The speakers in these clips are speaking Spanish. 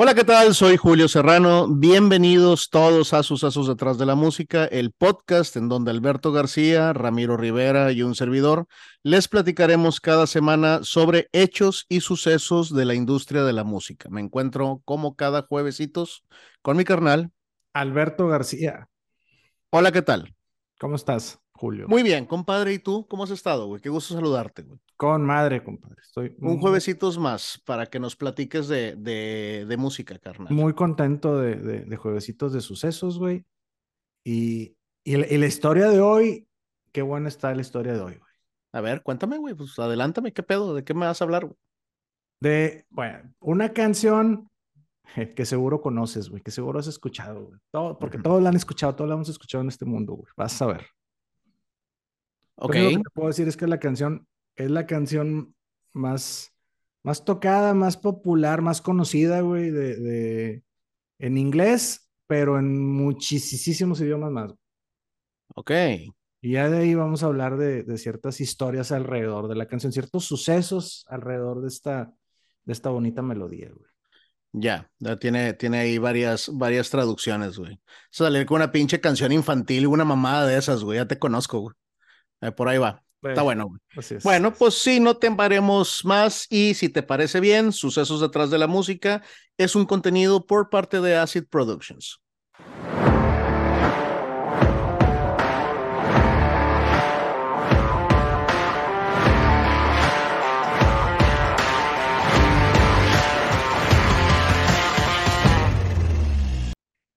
Hola, ¿qué tal? Soy Julio Serrano. Bienvenidos todos a Sucesos detrás de la música, el podcast en donde Alberto García, Ramiro Rivera y un servidor les platicaremos cada semana sobre hechos y sucesos de la industria de la música. Me encuentro como cada juevesitos con mi carnal. Alberto García. Hola, ¿qué tal? ¿Cómo estás, Julio? Muy bien, compadre. ¿Y tú? ¿Cómo has estado, güey? Qué gusto saludarte, güey. Con madre, compadre. Estoy Un juevesitos más para que nos platiques de, de, de música, carnal. muy contento de, de, de juevesitos de sucesos, güey. Y, y, la, y la historia de hoy, qué buena está la historia de hoy, güey. A ver, cuéntame, güey. Pues adelántame, ¿qué pedo? ¿De qué me vas a hablar, güey? De, bueno, una canción que seguro conoces, güey, que seguro has escuchado, güey. Todo, porque todos la han escuchado, todos la hemos escuchado en este mundo, güey. Vas a ver. Ok. Lo que te puedo decir es que la canción es la canción más, más tocada, más popular, más conocida, güey, de, de- en inglés, pero en muchísimos idiomas más. Ok. Y ya de ahí vamos a hablar de, de ciertas historias alrededor de la canción, ciertos sucesos alrededor de esta, de esta bonita melodía, güey. Ya, ya tiene, tiene ahí varias, varias traducciones, güey. Salir con una pinche canción infantil, una mamada de esas, güey. Ya te conozco, güey. Eh, por ahí va. Está Eh, bueno, güey. Así es. Bueno, pues sí, no te embaremos más y si te parece bien, Sucesos detrás de la música es un contenido por parte de Acid Productions.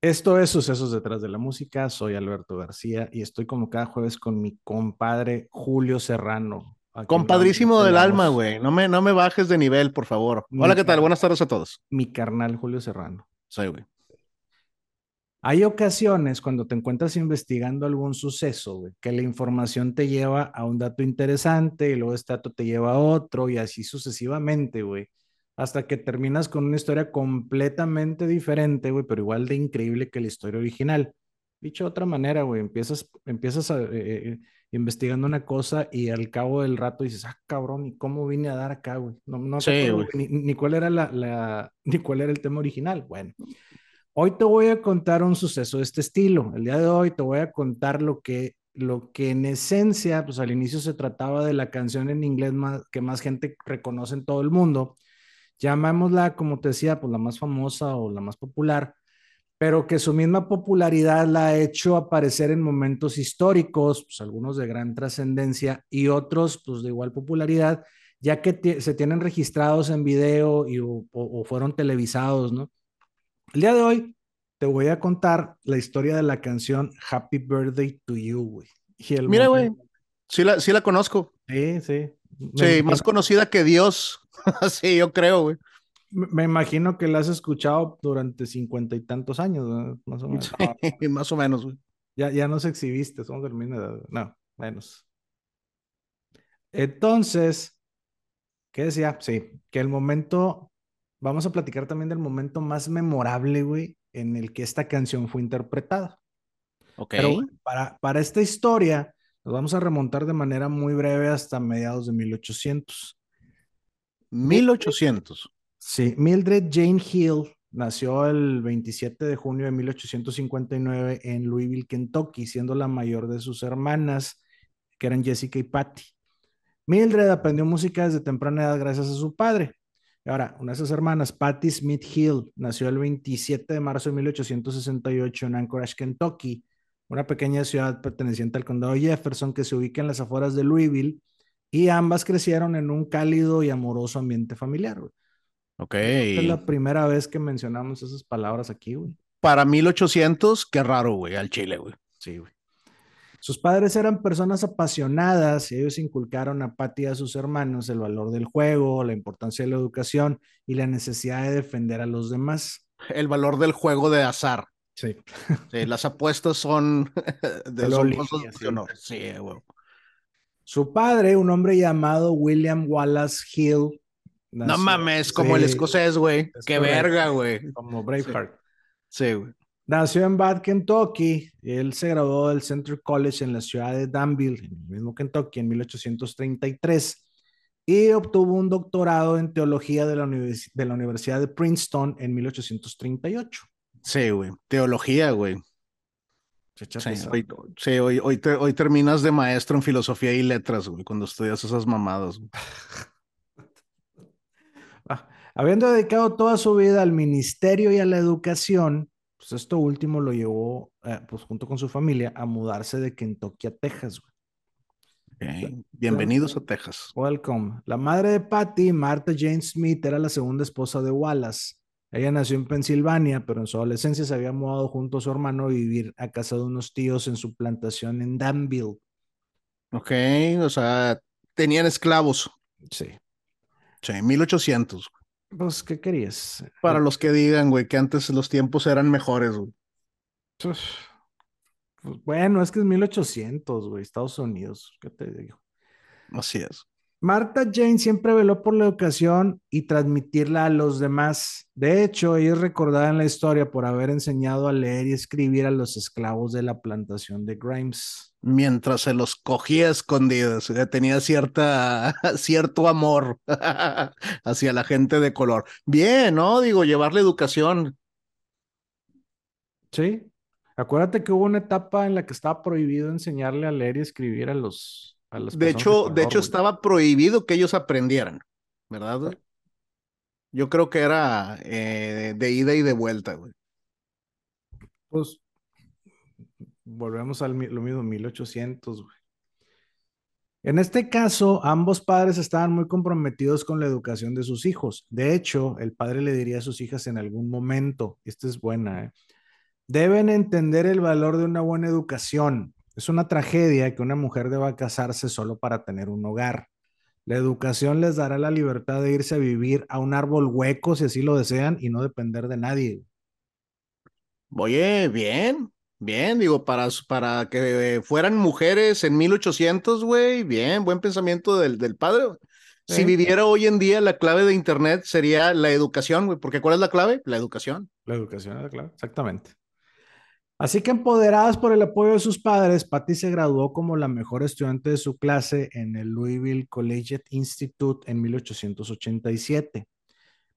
Esto es Sucesos detrás de la música. Soy Alberto García y estoy como cada jueves con mi compadre Julio Serrano. Compadrísimo del alma, güey. No me, no me bajes de nivel, por favor. Hola, Mi ¿qué tal? Buenas tardes a todos. Mi carnal Julio Serrano. Soy, güey. Hay ocasiones cuando te encuentras investigando algún suceso, güey, que la información te lleva a un dato interesante y luego este dato te lleva a otro y así sucesivamente, güey, hasta que terminas con una historia completamente diferente, güey, pero igual de increíble que la historia original. Dicho de otra manera, güey, empiezas, empiezas a, eh, eh, investigando una cosa y al cabo del rato dices, ah, cabrón, ¿y cómo vine a dar acá, güey? No, no Sí, güey. güey, ni, ni cuál era la, la- ni cuál era el tema original. Bueno. Hoy te voy a contar un suceso de este estilo. El día de hoy te voy a contar lo que, lo que en esencia, pues al inicio se trataba de la canción en inglés más, que más gente reconoce en todo el mundo. Llamémosla, como te decía, pues la más famosa o la más popular, pero que su misma popularidad la ha hecho aparecer en momentos históricos, pues algunos de gran trascendencia y otros, pues de igual popularidad, ya que se tienen registrados en video y, o, fueron televisados, ¿no? El día de hoy te voy a contar la historia de la canción Happy Birthday to You, güey. Mira, güey. Sí la, sí la conozco. Sí, sí. Me, Sí, imagino, más conocida que Dios. sí, yo creo, güey. me imagino que la has escuchado durante cincuenta y tantos años, ¿no? más o menos. No, Sí, más o menos, güey. ya, ya nos exhibiste, somos del mismo edad. No, menos. Entonces, ¿qué decía? Sí, que el momento, vamos a platicar también del momento más memorable, güey, en el que esta canción fue interpretada. Ok. Pero bueno, para, para esta historia nos vamos a remontar de manera muy breve hasta mediados de 1800. 1800. Sí, Mildred Jane Hill nació el 27 de junio de 1859 en Louisville, Kentucky, siendo la mayor de sus hermanas, que eran Jessica y Patty. Mildred aprendió música desde temprana edad gracias a su padre. Ahora, una de sus hermanas, Patty Smith Hill, nació el 27 de marzo de 1868 en Anchorage, Kentucky, una pequeña ciudad perteneciente al condado Jefferson que se ubica en las afueras de Louisville, y ambas crecieron en un cálido y amoroso ambiente familiar. güey. Ok. Esta es la primera vez que mencionamos esas palabras aquí, güey. Para 1800, qué raro, güey, al Chile, güey. Sí, güey. Sus padres eran personas apasionadas y ellos inculcaron a Patty y a sus hermanos el valor del juego, la importancia de la educación y la necesidad de defender a los demás. El valor del juego de azar. Sí. Sí, las apuestas son de son cosas sí. Su padre, un hombre llamado William Wallace Hill. No mames, como el escocés, güey. es Qué correcto. verga, güey. Como Braveheart. Sí, güey. Nació en Bath, Kentucky. Él se graduó del Central College en la ciudad de Danville, en el mismo Kentucky, en 1833. y obtuvo un doctorado en teología de la, de la Universidad de Princeton en 1838. Sí, güey. Teología, güey. Sí, hoy, hoy, terminas de maestro en filosofía y letras, güey, cuando estudias esas mamadas. Ah, habiendo dedicado toda su vida al ministerio y a la educación, pues esto último lo llevó, eh, pues junto con su familia, a mudarse de Kentucky a Texas. Bienvenidos a Texas. Welcome. La madre de Patty, Martha Jane Smith, era la segunda esposa de Wallace. Ella nació en Pensilvania, pero en su adolescencia se había mudado junto a su hermano a vivir a casa de unos tíos en su plantación en Danville. Ok, o sea, tenían esclavos. Sí. Sí, 1800. Pues, ¿qué querías? Para los que digan, güey, que antes los tiempos eran mejores, güey. Pues, pues, bueno, es que es 1800, güey, Estados Unidos, ¿qué te digo? Así es. Marta Jane siempre veló por la educación y transmitirla a los demás. De hecho, ella es recordada en la historia por haber enseñado a leer y escribir a los esclavos de la plantación de Grimes. Mientras se los cogía escondidos, tenía cierta, cierto amor hacia la gente de color. Bien, ¿no? Digo, llevarle educación. Sí. Acuérdate que hubo una etapa en la que estaba prohibido enseñarle a leer y escribir a los, de hecho, de, hecho estaba prohibido que ellos aprendieran, ¿verdad? Yo creo que era eh, de ida y de vuelta, güey. Pues volvemos a lo mismo, 1800, güey. En este caso, ambos padres estaban muy comprometidos con la educación de sus hijos. De hecho, el padre le diría a sus hijas en algún momento, esta es buena, ¿eh? deben entender el valor de una buena educación. Es una tragedia que una mujer deba casarse solo para tener un hogar. La educación les dará la libertad de irse a vivir a un árbol hueco si así lo desean y no depender de nadie. Oye, bien, bien, digo, para, para que fueran mujeres en 1800, güey, bien, buen pensamiento del, del padre. Si viviera hoy en día, la clave de Internet sería la educación, güey, porque ¿cuál es la clave? La educación. La educación es la clave, exactamente. Así que empoderadas por el apoyo de sus padres, Patty se graduó como la mejor estudiante de su clase en el Louisville Collegiate Institute en 1887.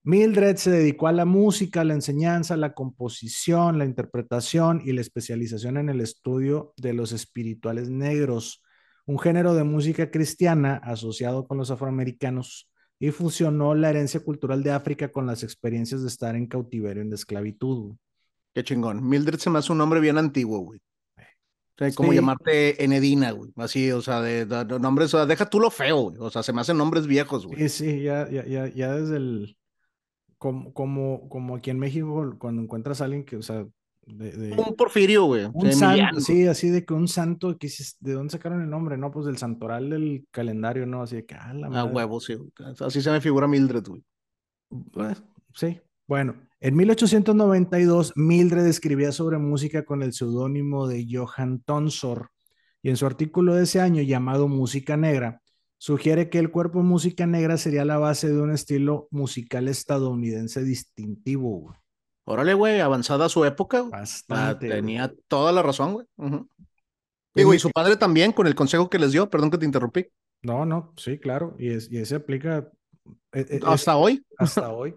Mildred se dedicó a la música, la enseñanza, la composición, la interpretación y la especialización en el estudio de los espirituales negros, un género de música cristiana asociado con los afroamericanos, y fusionó la herencia cultural de África con las experiencias de estar en cautiverio en la esclavitud. Qué chingón. Mildred se me hace un nombre bien antiguo, güey. O sea, como llamarte Enedina, güey. Así, o sea, de, nombres, o sea, deja tú lo feo, güey. O sea, se me hacen nombres viejos, güey. Sí, sí, ya, ya, ya, ya desde el. Como, como, como aquí en México, cuando encuentras a alguien que, o sea. De, un porfirio, güey. Un santo, sí, así de que un santo, que, ¿de dónde sacaron el nombre? No, pues del santoral del calendario, ¿no? Así de que, ah, la Ah, huevo, sí. Así se me figura Mildred, güey. Pues, sí, bueno, en 1892, Mildred escribía sobre música con el seudónimo de Johann Tonsor y en su artículo de ese año llamado Música Negra, sugiere que el cuerpo música negra sería la base de un estilo musical estadounidense distintivo. Órale, güey, avanzada su época. Bastante. tenía toda la razón, güey. Digo, y su padre también, con el consejo que les dio, perdón que te interrumpí. No, no, sí, claro, y, es, y ese aplica. E, e, ¿Hasta hoy? Hasta hoy.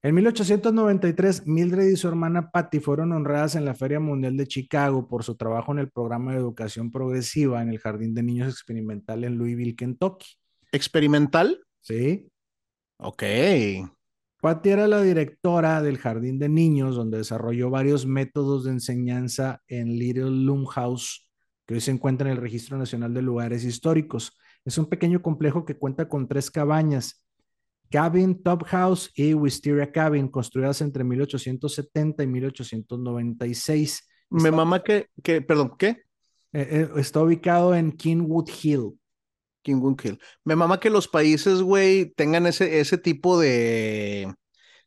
En 1893, Mildred y su hermana Patty fueron honradas en la Feria Mundial de Chicago por su trabajo en el programa de educación progresiva en el Jardín de Niños Experimental en Louisville, Kentucky. ¿Experimental? Sí. Ok. Patty era la directora del Jardín de Niños, donde desarrolló varios métodos de enseñanza en Little Loom House, que hoy se encuentra en el Registro Nacional de Lugares Históricos. Es un pequeño complejo que cuenta con tres cabañas Cabin Top House y Wisteria Cabin, construidas entre 1870 y 1896. Me mama que, que, perdón, ¿qué? Eh, eh, está ubicado en Kingwood Hill. Kingwood Hill. Me mama que los países, güey, tengan ese, ese tipo de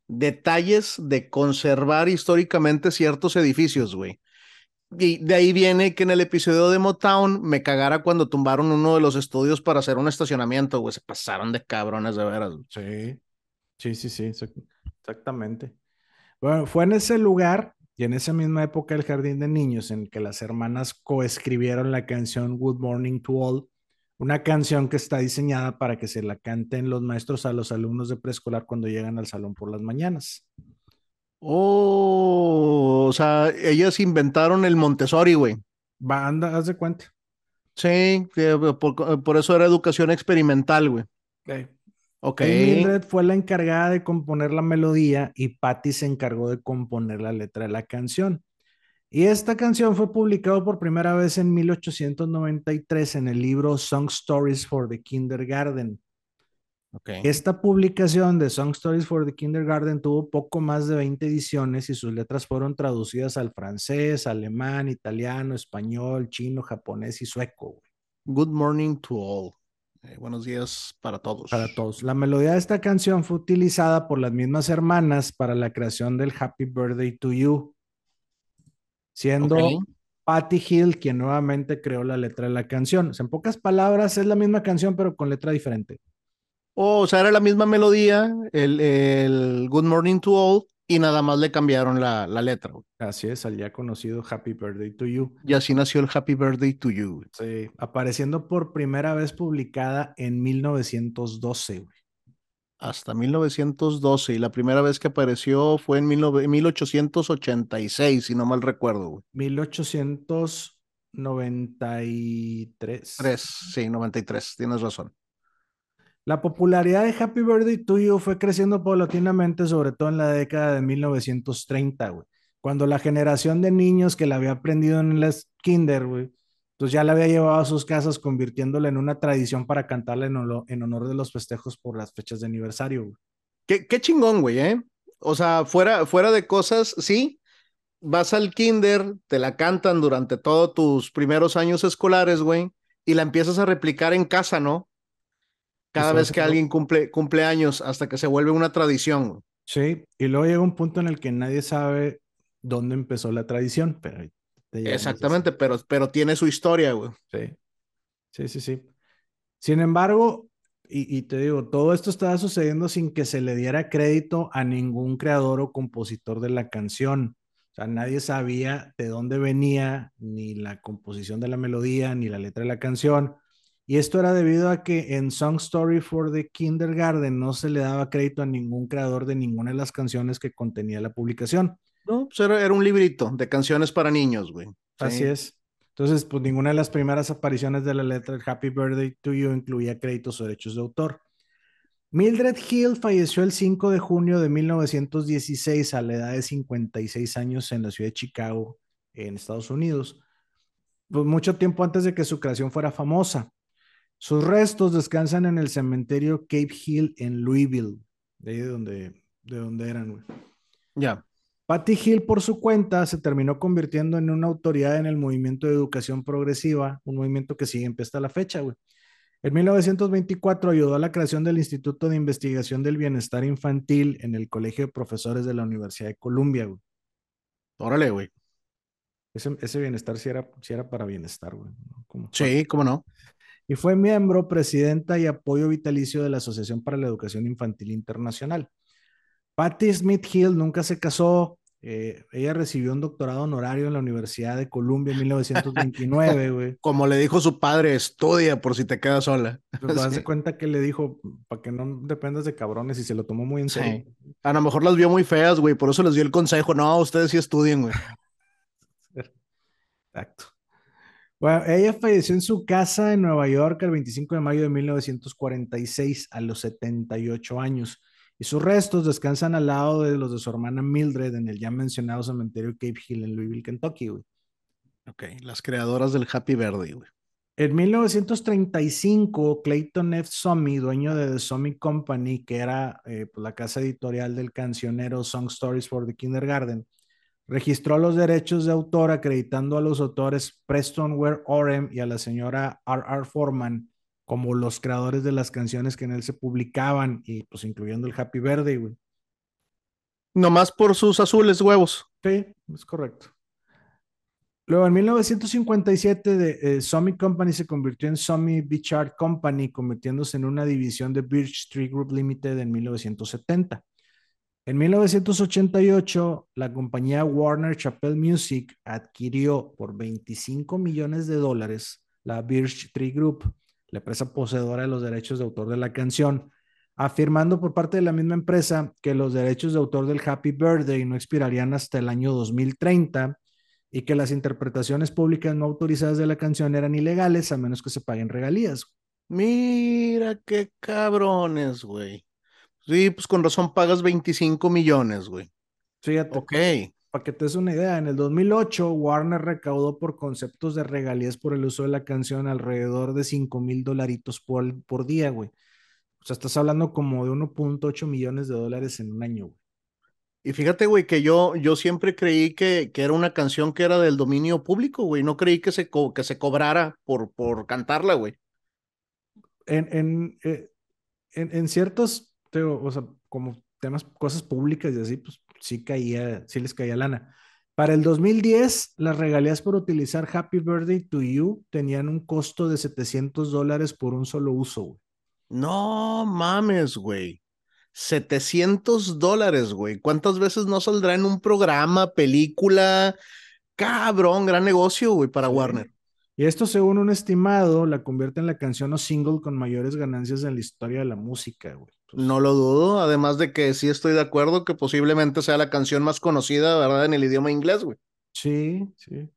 detalles de conservar históricamente ciertos edificios, güey. Y de ahí viene que en el episodio de Motown me cagara cuando tumbaron uno de los estudios para hacer un estacionamiento, güey. Se pasaron de cabrones de veras. Sí, sí, sí, sí, exactamente. Bueno, fue en ese lugar y en esa misma época el Jardín de Niños en que las hermanas coescribieron la canción Good Morning to All, Una canción que está diseñada para que se la canten los maestros a los alumnos de preescolar cuando llegan al salón por las mañanas. Oh, o sea, ellas inventaron el Montessori, güey. Va, anda, haz de cuenta. Sí, por, por eso era educación experimental, güey. Okay. Ok. Mildred fue la encargada de componer la melodía y Patty se encargó de componer la letra de la canción. Y esta canción fue publicada por primera vez en 1893 en el libro Song Stories for the Kindergarten. Okay. Esta publicación de Song Stories for the Kindergarten tuvo poco más de 20 ediciones y sus letras fueron traducidas al francés, alemán, italiano, español, chino, japonés y sueco. Good morning to all. Eh, buenos días para todos. Para todos. La melodía de esta canción fue utilizada por las mismas hermanas para la creación del Happy Birthday to You, siendo Patty Hill quien nuevamente creó la letra de la canción. en pocas palabras, es la misma canción, pero con letra diferente. Oh, o sea, era la misma melodía, el, Good Morning to All, y nada más le cambiaron la, letra. Así es, al ya conocido Happy Birthday to You. Y así nació el Happy Birthday to You. Sí, apareciendo por primera vez publicada en 1912, güey. Hasta 1912, y la primera vez que apareció fue en 1886, si no mal recuerdo. Güey. 1893. Tres, sí, 93, tienes razón. La popularidad de Happy Birthday to You fue creciendo paulatinamente, sobre todo en la década de 1930, güey. Cuando la generación de niños que la había aprendido en el kinder, güey, pues ya la había llevado a sus casas, convirtiéndola en una tradición para cantarla en, honor de los festejos por las fechas de aniversario, güey. Qué, qué chingón, güey, ¿eh? O sea, fuera, fuera de cosas, sí, vas al kinder, te la cantan durante todos tus primeros años escolares, güey, y la empiezas a replicar en casa, ¿no? Cada vez que alguien cumple, cumple años hasta que se vuelve una tradición. Sí, y luego llega un punto en el que nadie sabe dónde empezó la tradición, pero... Exactamente, pero, pero tiene su historia, güey. Sí, sí, sí, sí. Sin embargo, y, y, te digo, todo esto estaba sucediendo sin que se le diera crédito a ningún creador o compositor de la canción. O sea, nadie sabía de dónde venía ni la composición de la melodía, ni la letra de la canción. Y esto era debido a que en Song Story for the Kindergarten no se le daba crédito a ningún creador de ninguna de las canciones que contenía la publicación. No, pues era, un librito de canciones para niños, güey. Así es. Entonces, pues ninguna de las primeras apariciones de la letra Happy Birthday to You incluía créditos o derechos de autor. Mildred Hill falleció el 5 de junio de 1916 a la edad de 56 años en la ciudad de Chicago, en Estados Unidos. Pues mucho tiempo antes de que su creación fuera famosa. Sus restos descansan en el cementerio Cape Hill en Louisville, de ahí de donde, de donde eran, güey. Ya. Patty Hill, por su cuenta, se terminó convirtiendo en una autoridad en el movimiento de educación progresiva, un movimiento que sigue en pie hasta la fecha, güey. En 1924 ayudó a la creación del Instituto de Investigación del Bienestar Infantil en el Colegio de Profesores de la Universidad de Columbia, güey. Órale, güey. Ese, bienestar sí era, era para bienestar, güey. sí, cómo no y fue miembro, presidenta y apoyo vitalicio de la Asociación para la Educación Infantil Internacional. Patty Smith Hill nunca se casó. Eh, ella recibió un doctorado honorario en la Universidad de Columbia en 1929, güey. Como le dijo su padre, estudia por si te quedas sola. Pues sí. das cuenta que le dijo, para que no dependas de cabrones y se lo tomó muy en serio. A lo mejor las vio muy feas, güey, por eso les dio el consejo, no, ustedes sí estudien, güey. Exacto. Bueno, ella falleció en su casa en Nueva York el 25 de mayo de 1946 a los 78 años y sus restos descansan al lado de los de su hermana Mildred en el ya mencionado cementerio Cape Hill en Louisville, Kentucky, güey. Ok, las creadoras del Happy Verde, güey. En 1935, Clayton F. Somi, dueño de The Somi Company, que era eh, pues, la casa editorial del cancionero Song Stories for the Kindergarten, registró los derechos de autor acreditando a los autores Preston Ware Orem y a la señora R. R. Foreman como los creadores de las canciones que en él se publicaban y pues incluyendo el Happy Verde, güey. Nomás por sus azules huevos. Sí, es correcto. Luego, en 1957, de, eh, Company se convirtió en Somi Bichard Company, convirtiéndose en una división de Birch Tree Group Limited en 1970. En 1988, la compañía Warner Chappell Music adquirió por 25 millones de dólares la Birch Tree Group, la empresa poseedora de los derechos de autor de la canción, afirmando por parte de la misma empresa que los derechos de autor del Happy Birthday no expirarían hasta el año 2030 y que las interpretaciones públicas no autorizadas de la canción eran ilegales a menos que se paguen regalías. Mira qué cabrones, güey. Sí, pues con razón pagas 25 millones, güey. Fíjate. Ok. Para que te des una idea, en el 2008 Warner recaudó por conceptos de regalías por el uso de la canción alrededor de 5 mil dolaritos por, por día, güey. O sea, estás hablando como de 1.8 millones de dólares en un año, güey. Y fíjate, güey, que yo, yo siempre creí que, que era una canción que era del dominio público, güey. No creí que se, co- que se cobrara por, por cantarla, güey. En, en, eh, en, en ciertos, digo, o sea, como temas, cosas públicas y así, pues sí caía, sí les caía lana. Para el 2010, las regalías por utilizar Happy Birthday to You tenían un costo de 700 dólares por un solo uso, güey. No mames, güey. 700 dólares, güey. ¿Cuántas veces no saldrá en un programa, película? Cabrón, gran negocio, güey, para Sí. Warner. Y esto, según un estimado, la convierte en la canción o single con mayores ganancias en la historia de la música, güey. Pues, No lo dudo, además de que sí estoy de acuerdo que posiblemente sea la canción más conocida, ¿verdad? En el idioma inglés, güey. Sí, sí.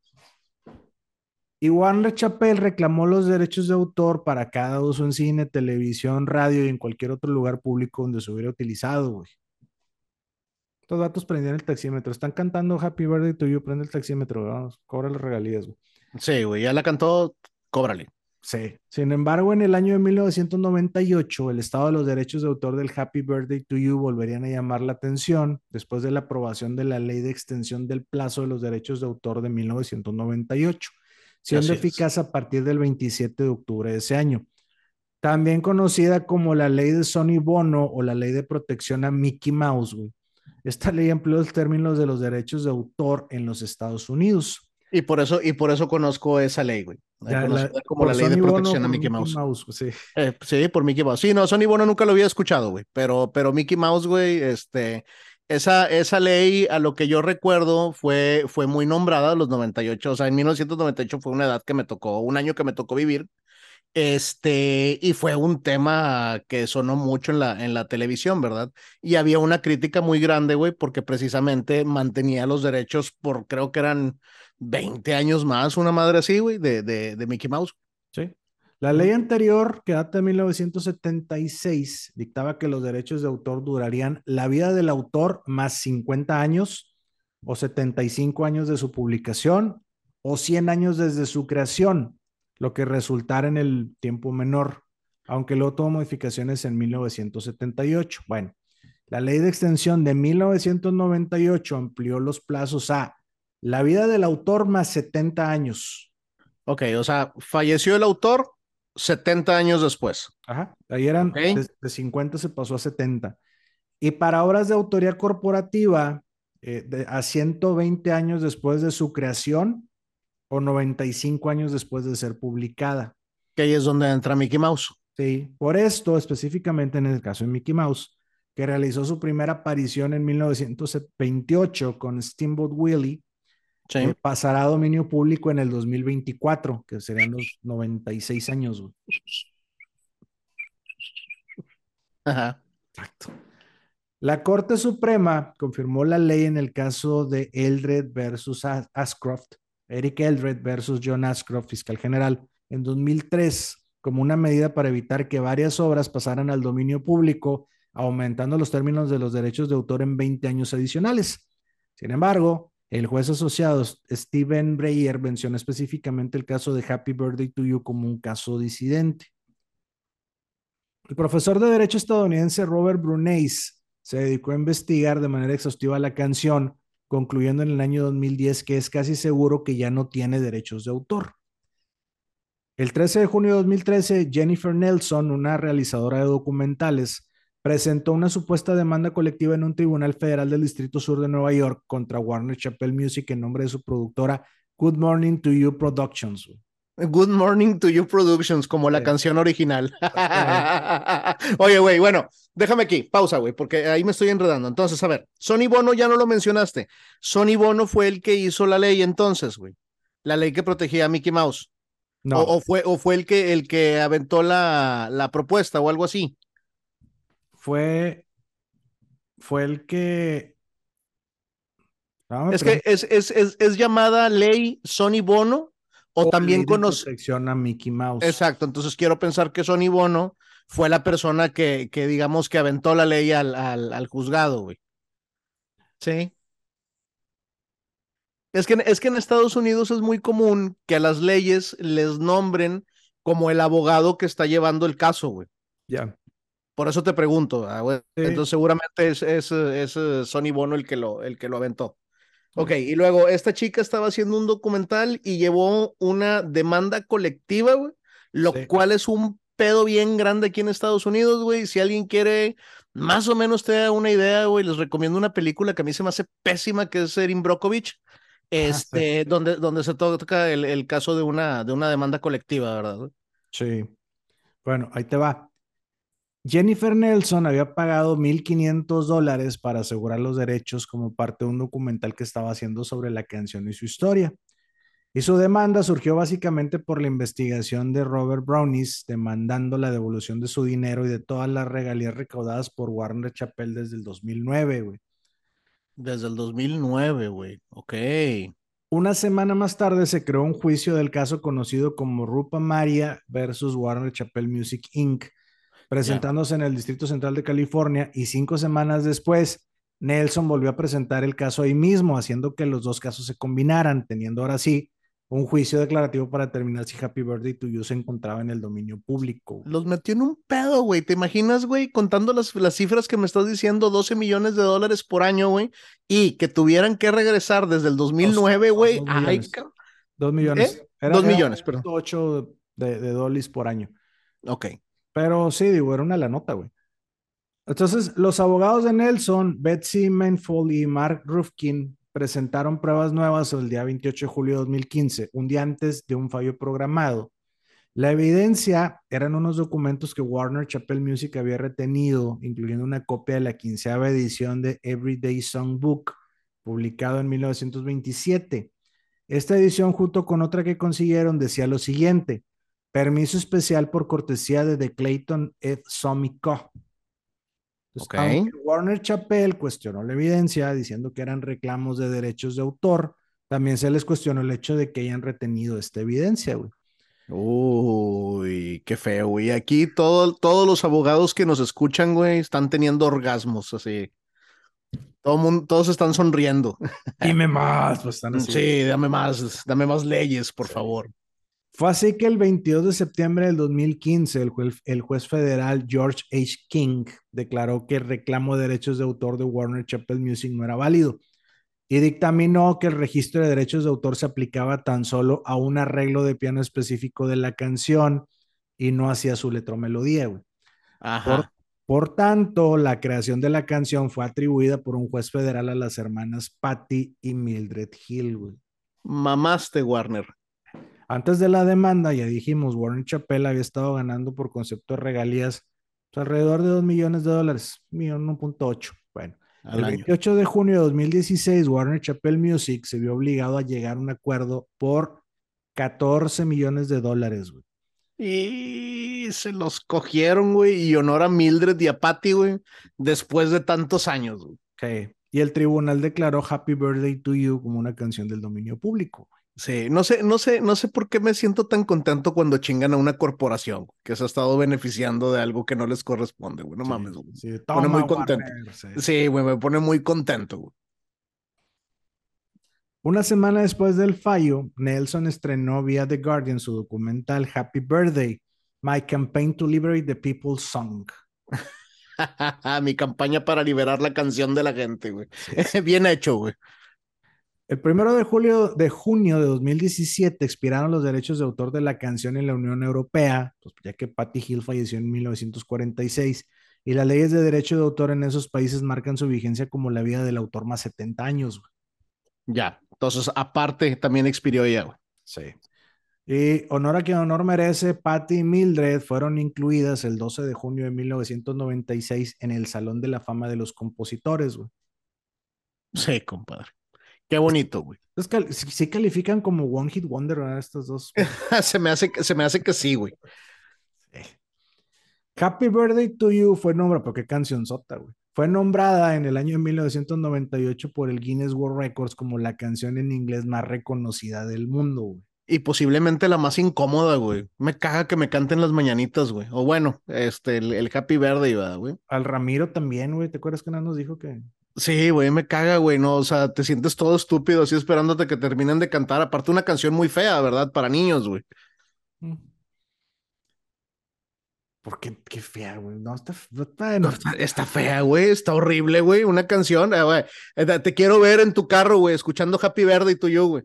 Y Warner Chappell reclamó los derechos de autor para cada uso en cine, televisión, radio y en cualquier otro lugar público donde se hubiera utilizado, güey. Estos datos prendían el taxímetro. Están cantando Happy Birthday to You, prende el taxímetro, vamos, cobra las regalías, güey. Sí, güey, ya la cantó, cóbrale. Sí. Sin embargo, en el año de 1998, el estado de los derechos de autor del Happy Birthday to You volverían a llamar la atención después de la aprobación de la ley de extensión del plazo de los derechos de autor de 1998, siendo Así es. eficaz a partir del 27 de octubre de ese año. También conocida como la ley de Sonny Bono o la ley de protección a Mickey Mouse. güey. Esta ley empleó los términos de los derechos de autor en los Estados Unidos. Y por eso, y por eso conozco esa ley, güey. Ya, la- como la ley de Sonny Bono, protección a por Mickey Mouse. sí. Eh, sí, por Mickey Mouse. Sí, no, Sonny Bono nunca lo había escuchado, güey. Pero, pero Mickey Mouse, güey, este, esa, esa ley, a lo que yo recuerdo, fue, fue muy nombrada en los 98. O sea, en 1998 fue una edad que me tocó, un año que me tocó vivir. Este, y fue un tema que sonó mucho en la, en la televisión, ¿verdad? Y había una crítica muy grande, güey, porque precisamente mantenía los derechos por, creo que eran 20 años más, una madre así, güey, de, de, de Mickey Mouse. Sí. La ley anterior, que data de 1976, dictaba que los derechos de autor durarían la vida del autor más 50 años o 75 años de su publicación o 100 años desde su creación, lo que resultara en el tiempo menor, aunque luego tuvo modificaciones en 1978. Bueno, la ley de extensión de 1998 amplió los plazos a la vida del autor más 70 años. Ok, o sea, falleció el autor 70 años después. Ajá, ahí eran Ok. de, de 50 se pasó a 70. Y para obras de autoría corporativa, eh, de- a 120 años después de su creación o 95 años después de ser publicada. Que ahí es donde entra Mickey Mouse. Sí, por esto, específicamente en el caso de Mickey Mouse, que realizó su primera aparición en 1928 con Steamboat Willie, Sí. eh, pasará a dominio público en el 2024, que serían los 96 años. güey. Ajá. Exacto. La Corte Suprema confirmó la ley en el caso de Eldred versus As- Ashcroft, Eric Eldred versus John Ashcroft, fiscal general, en 2003, como una medida para evitar que varias obras pasaran al dominio público, aumentando los términos de los derechos de autor en 20 años adicionales. Sin embargo, el juez asociado Stephen Breyer mencionó específicamente el caso de Happy Birthday to You como un caso disidente. El profesor de Derecho estadounidense Robert Bruneis se dedicó a investigar de manera exhaustiva la canción, concluyendo en el año 2010 que es casi seguro que ya no tiene derechos de autor. El 13 de junio de 2013, Jennifer Nelson, una realizadora de documentales, presentó una supuesta demanda colectiva en un tribunal federal del Distrito Sur de Nueva York contra Warner Chappell Music en nombre de su productora Good Morning to You Productions. Good Morning to You Productions, como la Sí. canción original. Oye, güey, bueno, déjame aquí, pausa, güey, porque ahí me estoy enredando. Entonces, a ver, Sonny Bono ya no lo mencionaste. Sonny Bono fue el que hizo la ley entonces, güey. La ley que protegía a Mickey Mouse. No. O, fue, o fue el que, el que aventó la, la propuesta o algo así. Fue, fue el que es que es, es, es, es, llamada ley Sony Bono o, también conoce. A Mickey Mouse. Exacto, entonces quiero pensar que Sony Bono fue la persona que, que digamos que aventó la ley al, al, al juzgado, güey. Sí. Es que, es que en Estados Unidos es muy común que a las leyes les nombren como el abogado que está llevando el caso, güey. Ya. Por eso te pregunto. Ah, entonces seguramente es, es, es, eh, Sony Bono el que lo, el que lo aventó. Ok, y luego esta chica estaba haciendo un documental y llevó una demanda colectiva, güey, lo cual es un pedo bien grande aquí en Estados Unidos, güey. Si alguien quiere más o menos te da una idea, güey, les recomiendo una película que a mí se me hace pésima, que es Erin Brokovich, este, donde, donde se toca el, el, caso de una, de una demanda colectiva, ¿verdad? Sí. Bueno, ahí te va. Jennifer Nelson había pagado 1.500 dólares para asegurar los derechos como parte de un documental que estaba haciendo sobre la canción y su historia. Y su demanda surgió básicamente por la investigación de Robert Brownies, demandando la devolución de su dinero y de todas las regalías recaudadas por Warner Chappell desde el 2009, güey. Desde el 2009, güey. Ok. Una semana más tarde se creó un juicio del caso conocido como Rupa Maria versus Warner Chappell Music Inc., presentándose en el Distrito Central de California y cinco semanas después, Nelson volvió a presentar el caso ahí mismo, haciendo que los dos casos se combinaran, teniendo ahora sí un juicio declarativo para determinar si Happy Birthday to You se encontraba en el dominio público. Los metió en un pedo, güey. ¿Te imaginas, güey? Contando las, las cifras que me estás diciendo, 12 millones de dólares por año, güey, y que tuvieran que regresar desde el 2009, güey. Dos, millones. ¿Eh? dos millones, perdón. 8 de, de dólares por año. Ok. Pero sí, digo, era una la nota, güey. Entonces, los abogados de Nelson, Betsy Manful y Mark Rufkin, presentaron pruebas nuevas el día 28 de julio de 2015, un día antes de un fallo programado. La evidencia eran unos documentos que Warner Chappell Music había retenido, incluyendo una copia de la quinceava edición de Everyday Songbook, publicado en 1927. Esta edición, junto con otra que consiguieron, decía lo siguiente: Permiso especial por cortesía de The Clayton Ed Somi Co. Warner Chappell cuestionó la evidencia diciendo que eran reclamos de derechos de autor, también se les cuestionó el hecho de que hayan retenido esta evidencia, güey. Uy, qué feo, güey. Aquí todo, todos los abogados que nos escuchan, güey, están teniendo orgasmos, así. Todo mundo, todos están sonriendo. Dime más, pues están así. Sí, dame más, dame más leyes, por favor. Fue así que el 22 de septiembre del 2015, el juez, el juez, federal George H. King declaró que el reclamo de derechos de autor de Warner Chappell Music no era válido y dictaminó que el registro de derechos de autor se aplicaba tan solo a un arreglo de piano específico de la canción y no hacia su letra o melodía. Por, por, tanto, la creación de la canción fue atribuida por un juez federal a las hermanas Patty y Mildred Hill. Mamaste, Warner. Antes de la demanda, ya dijimos, Warren Chappell había estado ganando por concepto de regalías pues, alrededor de 2 millones de dólares, 1.8. Bueno, el 28 de junio de 2016, Warner Chappell Music se vio obligado a llegar a un acuerdo por 14 millones de dólares, güey. Y se los cogieron, güey, y honor a Mildred y a Patty, güey, después de tantos años, güey. Sí. Y el tribunal declaró Happy Birthday to You como una canción del dominio público. Sí, no sé, no sé, no sé por qué me siento tan contento cuando chingan a una corporación que se ha estado beneficiando de algo que no les corresponde, güey. No mames, güey. Sí, me pone muy contento. sí, güey, me pone muy contento, güey. Una semana después del fallo, Nelson estrenó vía The Guardian su documental Happy Birthday, My Campaign to Liberate the People's Song. Mi campaña para liberar la canción de la gente, güey. Bien hecho, güey. El primero de julio de junio de 2017 expiraron los derechos de autor de la canción en la Unión Europea, pues, ya que Patty Hill falleció en 1946 y las leyes de derecho de autor en esos países marcan su vigencia como la vida del autor más 70 años. Ya, entonces aparte también expiró ya. Sí. Y honor a quien honor merece, Patty y Mildred fueron incluidas el 12 de junio de 1996 en el Salón de la Fama de los Compositores. Güey. Sí, compadre. Qué bonito, güey. sí, califican como One Hit Wonder, ¿verdad? Estos dos. se, me hace, se me hace que sí, güey. Happy Birthday to You fue nombrada, pero qué canción sota, güey. Fue nombrada en el año 1998 por el Guinness World Records como la canción en inglés más reconocida del mundo, güey. Y posiblemente la más incómoda, güey. Me caga que me canten las mañanitas, güey. O bueno, este, el, Happy Birthday, güey. Al Ramiro también, güey. ¿Te acuerdas que nada nos dijo que Sí, güey, me caga, güey, no, o sea, te sientes todo estúpido así esperándote que terminen de cantar. Aparte, una canción muy fea, ¿verdad? Para niños, güey. Mm. ¿Por qué? Qué fea, güey. No, está, está, fea, güey. Está horrible, güey. Una canción, eh, güey. Eh, te quiero ver en tu carro, güey, escuchando Happy Verde y tú y yo, güey.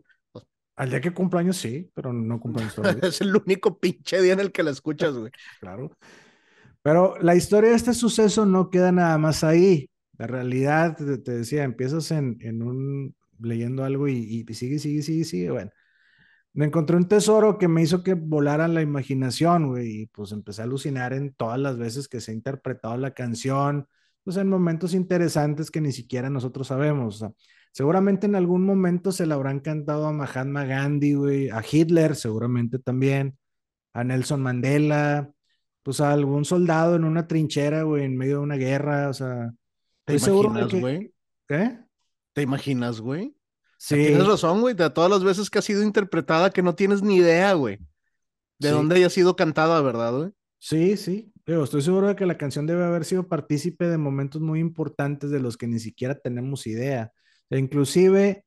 Al día que cumpleaños sí, pero no cumpleaños todavía. es el único pinche día en el que la escuchas, güey. claro. Pero la historia de este suceso no queda nada más ahí. La realidad, te, decía, empiezas en, en, un leyendo algo y, y sigue, sigue, sigue, sigue. Bueno, me encontré un tesoro que me hizo que volara la imaginación, güey, y pues empecé a alucinar en todas las veces que se ha interpretado la canción, pues en momentos interesantes que ni siquiera nosotros sabemos. seguramente en algún momento se la habrán cantado a Mahatma Gandhi, güey, a Hitler, seguramente también, a Nelson Mandela, pues a algún soldado en una trinchera, güey, en medio de una guerra, o sea. ¿Te imaginas, güey? ¿Qué? ¿Te imaginas, güey? Sí. Tienes razón, güey, de todas las veces que ha sido interpretada que no tienes ni idea, güey, de dónde haya sido cantada, ¿verdad, güey? Sí, sí. Pero estoy seguro de que la canción debe haber sido partícipe de momentos muy importantes de los que ni siquiera tenemos idea. E inclusive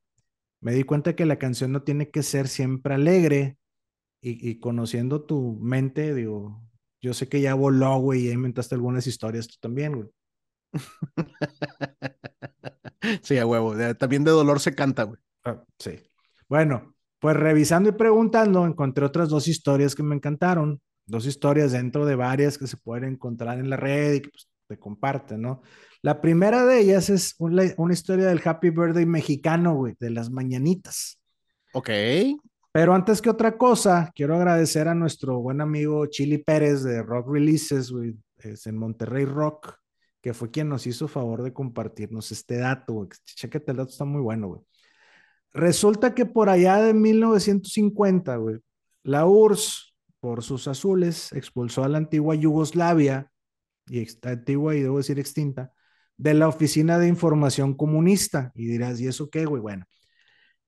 me di cuenta que la canción no tiene que ser siempre alegre y, y conociendo tu mente, digo, yo sé que ya voló, güey, y inventaste algunas historias tú también, güey. sí, a huevo. También de dolor se canta, güey. Ah, sí. Bueno, pues revisando y preguntando, encontré otras dos historias que me encantaron. Dos historias dentro de varias que se pueden encontrar en la red y que pues, te comparten, ¿no? La primera de ellas es una, una historia del Happy Birthday mexicano, güey, de las mañanitas. Ok. Pero antes que otra cosa, quiero agradecer a nuestro buen amigo Chili Pérez de Rock Releases, güey, es en Monterrey Rock que fue quien nos hizo favor de compartirnos este dato, güey. Chécate, el dato está muy bueno, güey. Resulta que por allá de 1950, güey, la URSS, por sus azules, expulsó a la antigua Yugoslavia, y antigua y debo decir extinta, de la Oficina de Información Comunista. Y dirás, ¿y eso qué, güey? Bueno,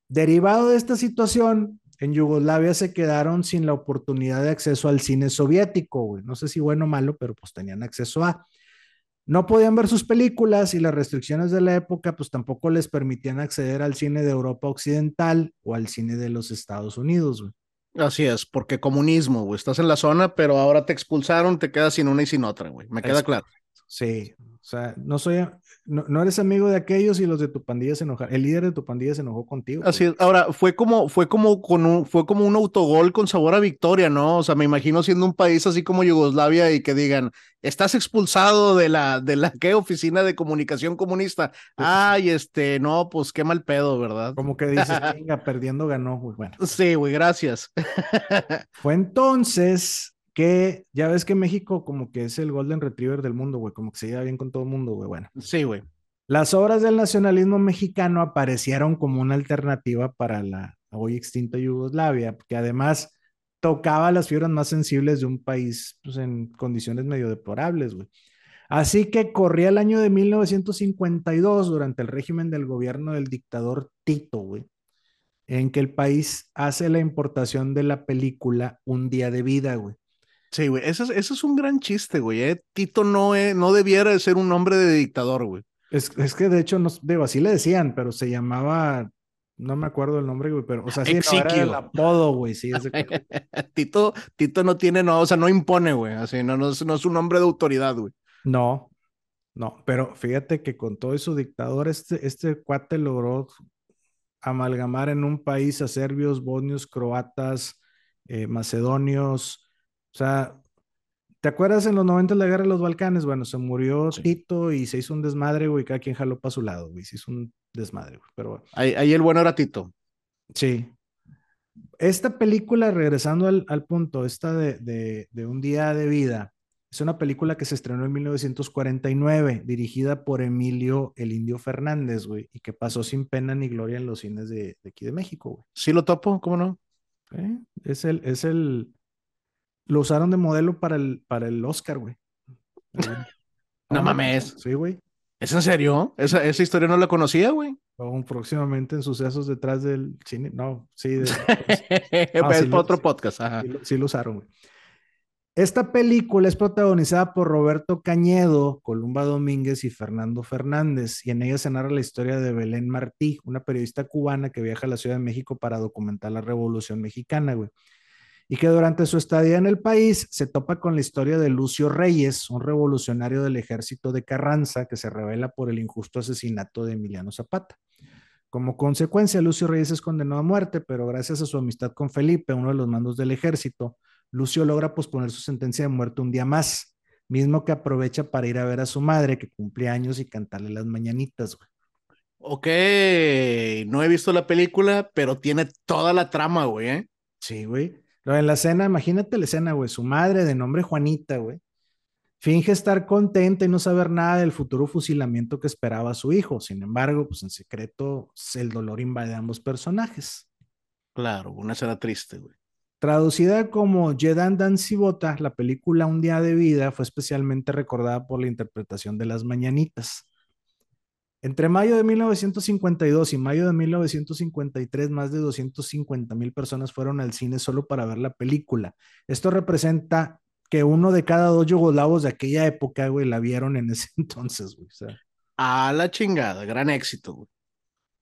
derivado de esta situación, en Yugoslavia se quedaron sin la oportunidad de acceso al cine soviético, güey. No sé si bueno o malo, pero pues tenían acceso a no podían ver sus películas y las restricciones de la época pues tampoco les permitían acceder al cine de Europa Occidental o al cine de los Estados Unidos. Así es, porque comunismo, güey, estás en la zona, pero ahora te expulsaron, te quedas sin una y sin otra, güey, me queda claro. Sí, o sea, no soy, no, eres amigo de aquellos y los de tu pandilla se enojaron. El líder de tu pandilla se enojó contigo. Así es. Ahora, fue como, fue como con un, fue como un autogol con sabor a victoria, ¿no? O sea, me imagino siendo un país así como Yugoslavia y que digan, estás expulsado de la, de la ¿qué? oficina de comunicación comunista. Ay, este, no, pues qué mal pedo, ¿verdad? Como que dices, venga, perdiendo ganó, güey. Bueno. Sí, güey, gracias. fue entonces que ya ves que México como que es el Golden Retriever del mundo, güey, como que se lleva bien con todo el mundo, güey, bueno. Sí, güey. Las obras del nacionalismo mexicano aparecieron como una alternativa para la hoy extinta Yugoslavia, que además tocaba las fibras más sensibles de un país pues, en condiciones medio deplorables, güey. Así que corría el año de 1952 durante el régimen del gobierno del dictador Tito, güey, en que el país hace la importación de la película Un día de vida, güey. Sí, güey, eso, es un gran chiste, güey. ¿eh? Tito no, no debiera de ser un nombre de dictador, güey. Es, que de hecho, no, digo, así le decían, pero se llamaba, no me acuerdo el nombre, güey, pero, o sea, sí, no, era el apodo, güey, sí. Tito, Tito no tiene, no, o sea, no impone, güey, así, no, no, no es un nombre de autoridad, güey. No, no, pero fíjate que con todo su dictador, este, este cuate logró amalgamar en un país a serbios, bosnios, croatas, eh, macedonios, o sea, ¿te acuerdas en los 90 de la guerra de los Balcanes? Bueno, se murió Tito y se hizo un desmadre, güey, cada quien jaló para su lado, güey, se hizo un desmadre, güey, pero bueno. Ahí, el bueno era Tito. Sí. Esta película, regresando al, punto, esta de, de, un día de vida, Es una película que se estrenó en 1949, dirigida por Emilio el Indio Fernández, güey, y que pasó sin pena ni gloria en los cines de, de aquí de México, güey. Sí lo topo, ¿cómo no? ¿Eh? Es el, es el, lo usaron de modelo para el, para el Oscar, güey. no mames. Sí, güey. ¿Es en serio? Esa, esa historia no la conocía, güey. Aún próximamente en sucesos detrás del cine. No, sí. De, pues, sí otro podcast. Ajá. Sí, sí, lo usaron, güey. Esta película es protagonizada por Roberto Cañedo, Columba Domínguez y Fernando Fernández, y en ella se narra la historia de Belén Martí, una periodista cubana que viaja a la Ciudad de México para documentar la Revolución Mexicana, güey. Y que durante su estadía en el país se topa con la historia de Lucio Reyes, un revolucionario del ejército de Carranza que se revela por el injusto asesinato de Emiliano Zapata. Como consecuencia, Lucio Reyes es condenado a muerte, pero gracias a su amistad con Felipe, uno de los mandos del ejército, Lucio logra posponer su sentencia de muerte un día más, mismo que aprovecha para ir a ver a su madre que cumple años y cantarle las mañanitas, güey. Ok, no he visto la película, pero tiene toda la trama, güey, ¿eh? Sí, güey. En la escena, imagínate la escena, güey, su madre de nombre Juanita, güey, finge estar contenta y no saber nada del futuro fusilamiento que esperaba su hijo. Sin embargo, pues en secreto el dolor invade a ambos personajes. Claro, una escena triste, güey. Traducida como Jedan Dan Sibota, la película Un día de vida fue especialmente recordada por la interpretación de las mañanitas. Entre mayo de 1952 y mayo de 1953, más de 250 mil personas fueron al cine solo para ver la película. Esto representa que uno de cada dos yugoslavos de aquella época, güey, la vieron en ese entonces, güey. A la chingada, gran éxito, güey.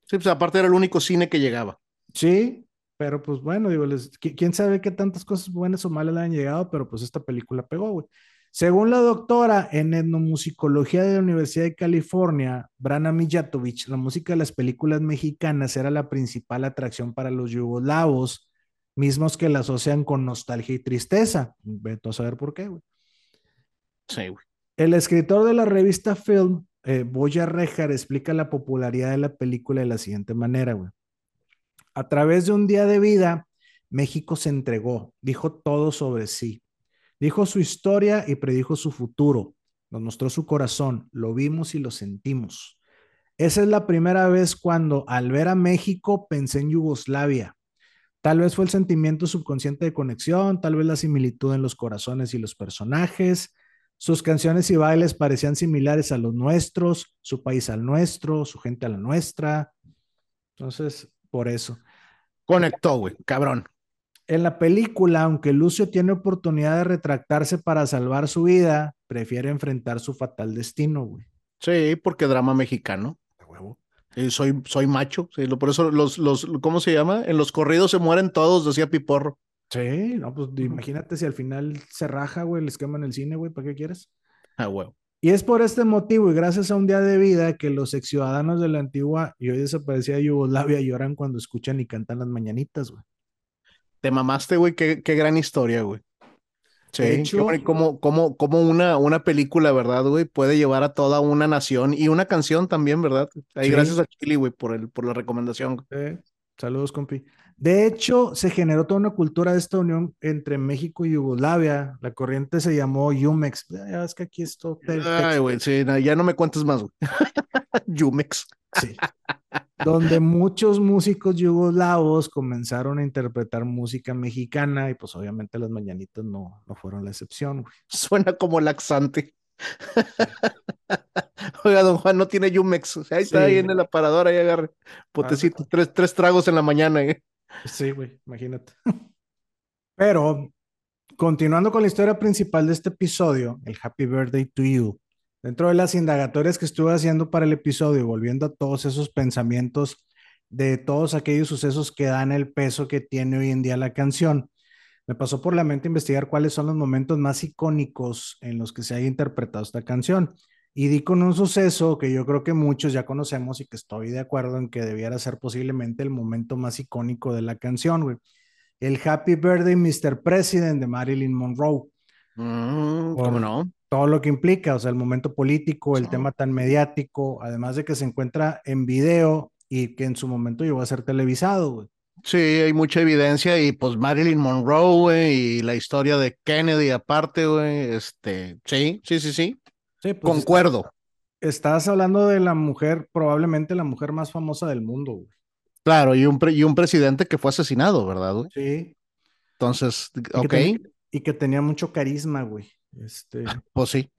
Sí, pues aparte era el único cine que llegaba. Sí, pero pues bueno, digo, quién sabe qué tantas cosas buenas o malas le han llegado, pero pues esta película pegó, güey. Según la doctora en etnomusicología de la Universidad de California, Brana Mijatovic, la música de las películas mexicanas era la principal atracción para los yugoslavos, mismos que la asocian con nostalgia y tristeza. Vete a saber por qué, güey. Sí, güey. El escritor de la revista Film, eh, Boya Rejar, explica la popularidad de la película de la siguiente manera, güey. A través de un día de vida, México se entregó, dijo todo sobre sí, dijo su historia y predijo su futuro, nos mostró su corazón, lo vimos y lo sentimos. Esa es la primera vez cuando al ver a México pensé en Yugoslavia. Tal vez fue el sentimiento subconsciente de conexión, tal vez la similitud en los corazones y los personajes. Sus canciones y bailes parecían similares a los nuestros, su país al nuestro, su gente a la nuestra. Entonces, por eso. Conectó, güey, cabrón. En la película, aunque Lucio tiene oportunidad de retractarse para salvar su vida, prefiere enfrentar su fatal destino, güey. Sí, porque drama mexicano. De huevo. soy, soy macho, sí, por eso los, los, ¿cómo se llama? En los corridos se mueren todos, decía Piporro. Sí, no, pues imagínate si al final se raja, güey, les queman el cine, güey, ¿para qué quieres? Ah, huevo. Y es por este motivo y gracias a un día de vida que los ex ciudadanos de la antigua y hoy desaparecida Yugoslavia lloran cuando escuchan y cantan las mañanitas, güey. Te mamaste, güey, qué, gran historia, güey. Sí, como, como, como una, una película, ¿verdad, güey? Puede llevar a toda una nación y una canción también, ¿verdad? Ahí gracias a Chili, güey, por, el, por la recomendación. Saludos, compi. De hecho, se generó toda una cultura de esta unión entre México y Yugoslavia. La corriente se llamó Yumex. Ya ves que aquí esto. Ay, güey, sí, ya no me cuentes más, güey. Yumex. Sí. Donde muchos músicos yugoslavos comenzaron a interpretar música mexicana y pues obviamente las mañanitas no, no fueron la excepción, güey. Suena como laxante. Oiga, don Juan no tiene Yumex. ahí está, ahí en el aparador, ahí agarre. Potecito, tres, tres tragos en la mañana, ¿eh? Sí, güey, imagínate. Pero, continuando con la historia principal de este episodio, el Happy Birthday to You, dentro de las indagatorias que estuve haciendo para el episodio, volviendo a todos esos pensamientos de todos aquellos sucesos que dan el peso que tiene hoy en día la canción, me pasó por la mente investigar cuáles son los momentos más icónicos en los que se haya interpretado esta canción. Y di con un suceso que yo creo que muchos ya conocemos y que estoy de acuerdo en que debiera ser posiblemente el momento más icónico de la canción, güey. El Happy Birthday, Mr. President de Marilyn Monroe. Mm, ¿Cómo no? Todo lo que implica, o sea, el momento político, el tema tan mediático, además de que se encuentra en video y que en su momento llegó a ser televisado, güey. Sí, hay mucha evidencia y pues Marilyn Monroe, güey, y la historia de Kennedy aparte, güey, este, sí, sí, sí, sí, Sí, pues concuerdo. estás hablando de la mujer, probablemente la mujer más famosa del mundo, güey. Claro, y un, pre- y un presidente que fue asesinado, ¿verdad, güey? Sí. Entonces, Y que, ok, ten- y que tenía mucho carisma, güey. Este, pues sí.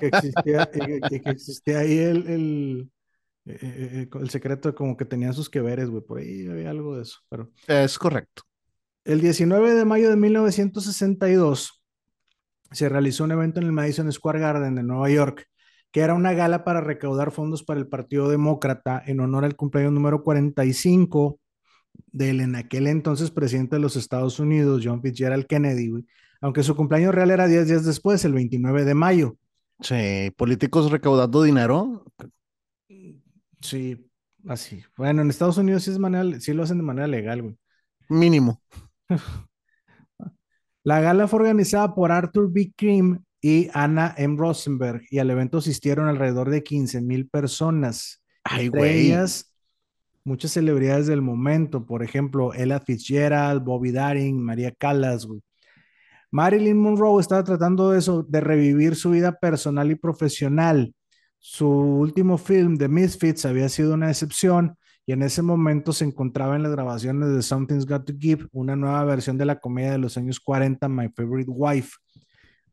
que existía, y que, y que existía ahí el, el, eh, eh, eh, el secreto de como que tenían sus que veres, güey. Por ahí había algo de eso. Pero Es correcto. el 19 de mayo de 1962 se realizó un evento en el Madison Square Garden de Nueva York, que era una gala para recaudar fondos para el Partido Demócrata en honor al cumpleaños número 45 del en aquel entonces presidente de los Estados Unidos, John Fitzgerald Kennedy, güey. Aunque su cumpleaños real era 10 días después, el 29 de mayo. Sí, políticos recaudando dinero, Sí, así. Bueno, en Estados Unidos sí, es manera, sí lo hacen de manera legal, güey. mínimo. La gala fue organizada por Arthur B. Krim y Anna M. Rosenberg y al evento asistieron alrededor de 15 mil personas. Ay, Entre güey. ellas, muchas celebridades del momento, por ejemplo, Ella Fitzgerald, Bobby Darin, María Callas. Marilyn Monroe estaba tratando de, eso, de revivir su vida personal y profesional. Su último film, The Misfits, había sido una excepción y en ese momento se encontraba en las grabaciones de Something's Got to Give, una nueva versión de la comedia de los años 40, My Favorite Wife.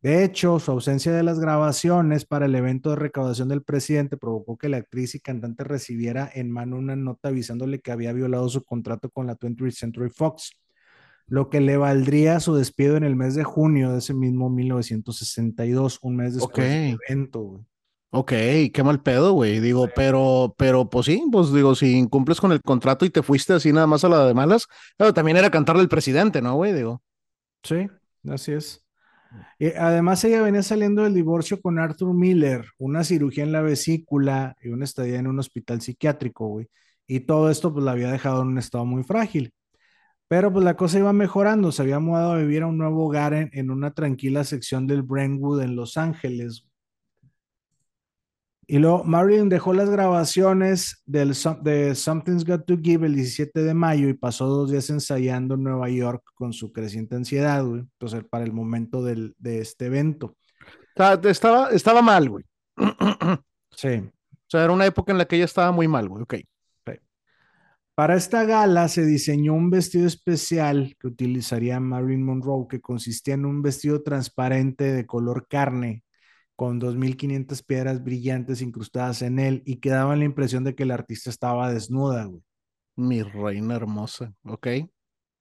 De hecho, su ausencia de las grabaciones para el evento de recaudación del presidente provocó que la actriz y cantante recibiera en mano una nota avisándole que había violado su contrato con la 20th Century Fox, lo que le valdría su despido en el mes de junio de ese mismo 1962, un mes después del Ok. evento. güey. Ok, qué mal pedo, güey. Digo, pero, pero, pues sí, pues digo, si incumples con el contrato y te fuiste así nada más a la de malas, pero también era cantarle al presidente, ¿no, güey? Digo, Sí, así es. Y además ella venía saliendo del divorcio con Arthur Miller, una cirugía en la vesícula y una estadía en un hospital psiquiátrico, güey. Y todo esto pues la había dejado en un estado muy frágil. Pero pues la cosa iba mejorando, se había mudado a vivir a un nuevo hogar en, en una tranquila sección del Brentwood en Los Ángeles. Y luego Marilyn dejó las grabaciones del, de Something's Got to Give el 17 de mayo y pasó dos días ensayando en Nueva York con su creciente ansiedad, güey. Entonces, para el momento del, de este evento. o estaba, estaba mal, güey. O Sí. sea, era una época en la que ella estaba muy mal, güey. Ok. Para esta gala se diseñó un vestido especial que utilizaría Marilyn Monroe, que consistía en un vestido transparente de color carne, con 2.500 piedras brillantes incrustadas en él y que daban la impresión de que el artista estaba desnuda, güey. Mi reina hermosa. Ok.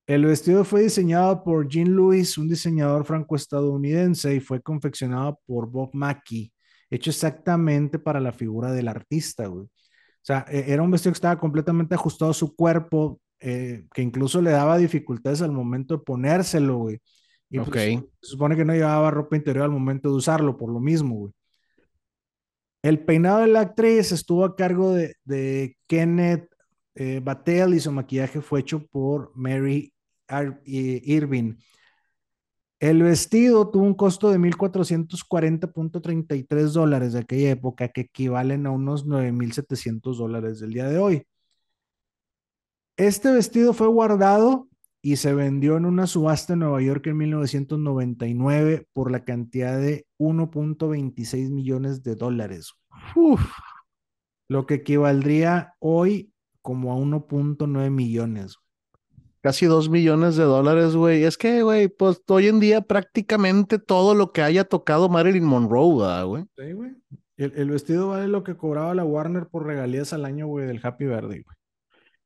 El vestido fue diseñado por Jean Lewis, un diseñador franco-estadounidense, y fue confeccionado por Bob Mackie, hecho exactamente para la figura del artista, güey. O sea, e- era un vestido que estaba completamente ajustado a su cuerpo, eh, que incluso le daba dificultades al momento de ponérselo, güey. Y pues, se supone que no llevaba ropa interior al momento de usarlo, por lo mismo, güey. El peinado de la actriz estuvo a cargo de, de Kenneth eh, Battelle y su maquillaje fue hecho por Mary Ar- eh, Irving. El vestido tuvo un costo de 1.440.33 dólares de aquella época, que equivalen a unos 9.700 dólares del día de hoy. Este vestido fue guardado y se vendió en una subasta en Nueva York en 1999 por la cantidad de 1.26 millones de dólares, Uf, lo que equivaldría hoy como a 1.9 millones. casi dos millones de dólares, güey. Es que, güey, pues hoy en día prácticamente todo lo que haya tocado Marilyn Monroe, ¿verdad, güey. Sí, güey. El, el vestido vale lo que cobraba la Warner por regalías al año, güey, del Happy Verde, güey.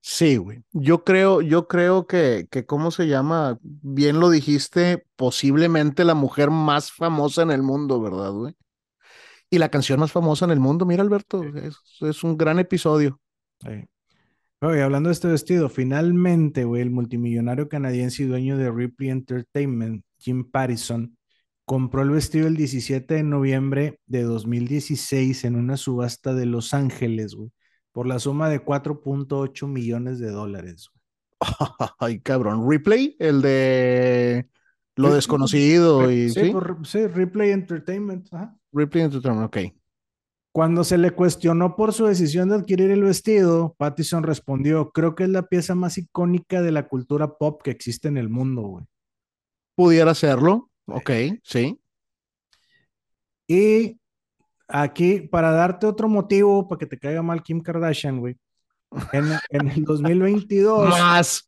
Sí, güey. Yo creo, yo creo que, que, ¿cómo se llama? Bien lo dijiste, posiblemente la mujer más famosa en el mundo, ¿verdad, güey? Y la canción más famosa en el mundo, mira, Alberto, es, es un gran episodio. Sí. Oye, hablando de este vestido, finalmente, güey, el multimillonario canadiense y dueño de Ripley Entertainment, Jim Pattison, compró el vestido el 17 de noviembre de 2016 en una subasta de Los Ángeles, güey, por la suma de 4.8 millones de dólares. Ay, cabrón. Replay, el de lo desconocido y Sí, sí. por- sí, Ripley Entertainment, ajá. Ripley Entertainment, ok. Cuando se le cuestionó por su decisión de adquirir el vestido, Pattison respondió, creo que es la pieza más icónica de la cultura pop que existe en el mundo, güey. Pudiera serlo, ok, sí. Y aquí, para darte otro motivo, para que te caiga mal Kim Kardashian, güey, en, en el 2022... Más.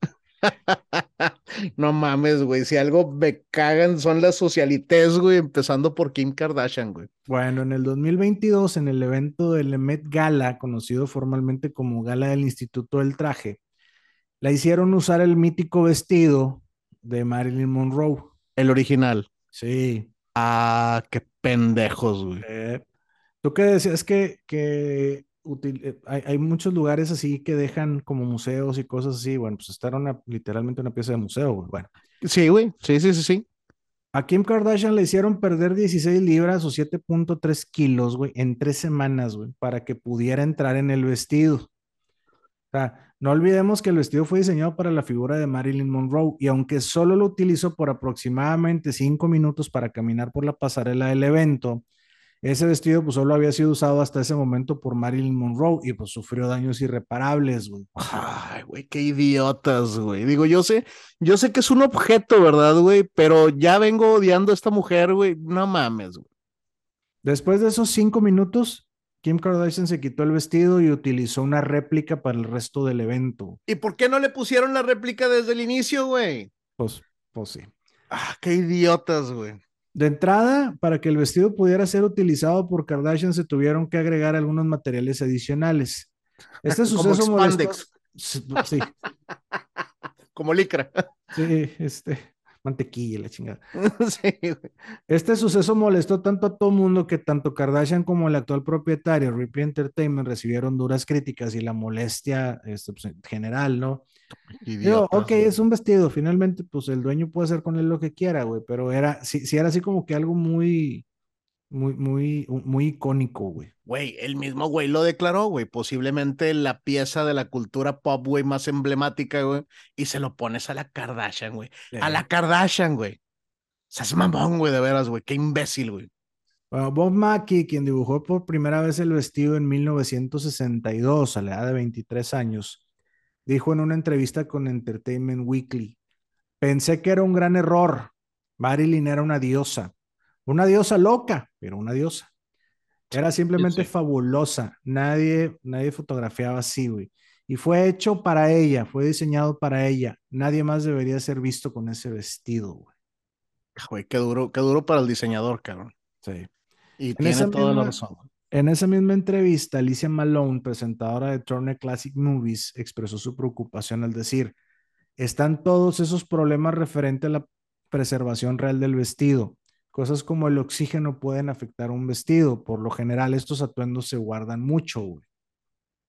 no mames, güey. Si algo me cagan son las socialites, güey, empezando por Kim Kardashian, güey. Bueno, en el 2022, en el evento del Met Gala, conocido formalmente como Gala del Instituto del Traje, la hicieron usar el mítico vestido de Marilyn Monroe. El original. Sí. Ah, qué pendejos, güey. Eh, Tú qué decías que, que eh, hay, muchos lugares así que dejan como museos y cosas así. Bueno, pues esta era una, literalmente una pieza de museo, güey. Bueno. Sí, güey. Sí, sí, sí, sí. A Kim Kardashian le hicieron perder 16 libras o 7.3 kilos, güey, en tres semanas, güey, para que pudiera entrar en el vestido. O sea, no olvidemos que el vestido fue diseñado para la figura de Marilyn Monroe y aunque solo lo utilizó por aproximadamente cinco minutos para caminar por la pasarela del evento, ese vestido pues solo había sido usado hasta ese momento por Marilyn Monroe y pues sufrió daños irreparables, güey. Ay, güey, qué idiotas, güey. Digo, yo sé, yo sé que es un objeto, ¿verdad, güey? Pero ya vengo odiando a esta mujer, güey. No mames, güey. Después de esos cinco minutos, Kim Kardashian se quitó el vestido y utilizó una réplica para el resto del evento. ¿Y por qué no le pusieron la réplica desde el inicio, güey? Pues, pues sí. Ah, qué idiotas, güey. De entrada, para que el vestido pudiera ser utilizado por Kardashian, se tuvieron que agregar algunos materiales adicionales. Este suceso molestó. Sí. Como licra. Sí, este, mantequilla, la chingada. Sí, este suceso molestó tanto a todo mundo que tanto Kardashian como el actual propietario, Ripley Entertainment, recibieron duras críticas y la molestia este, pues, general, ¿no? ok, es un vestido, finalmente, pues el dueño puede hacer con él lo que quiera, güey, pero era, sí, sí era así como que algo muy, muy, muy, muy icónico, güey. Güey, el mismo güey lo declaró, güey, posiblemente la pieza de la cultura pop, güey, más emblemática, güey, y se lo pones a la Kardashian, güey. A la Kardashian, güey. Se hace mamón, güey, de veras, güey, qué imbécil, güey. Bueno, Bob Mackie, quien dibujó por primera vez el vestido en 1962, a la edad de 23 años, dijo en una entrevista con Entertainment Weekly, pensé que era un gran error. Marilyn era una diosa, una diosa loca, pero una diosa. Era simplemente fabulosa. Nadie, nadie fotografiaba así, güey. Y fue hecho para ella, fue diseñado para ella. Nadie más debería ser visto con ese vestido, güey. Güey, qué duro, qué duro para el diseñador, cabrón. Sí. Y tiene toda la razón. En esa misma entrevista, Alicia Malone, presentadora de Turner Classic Movies, expresó su preocupación al decir, están todos esos problemas referentes a la preservación real del vestido. Cosas como el oxígeno pueden afectar un vestido. Por lo general, estos atuendos se guardan mucho, güey.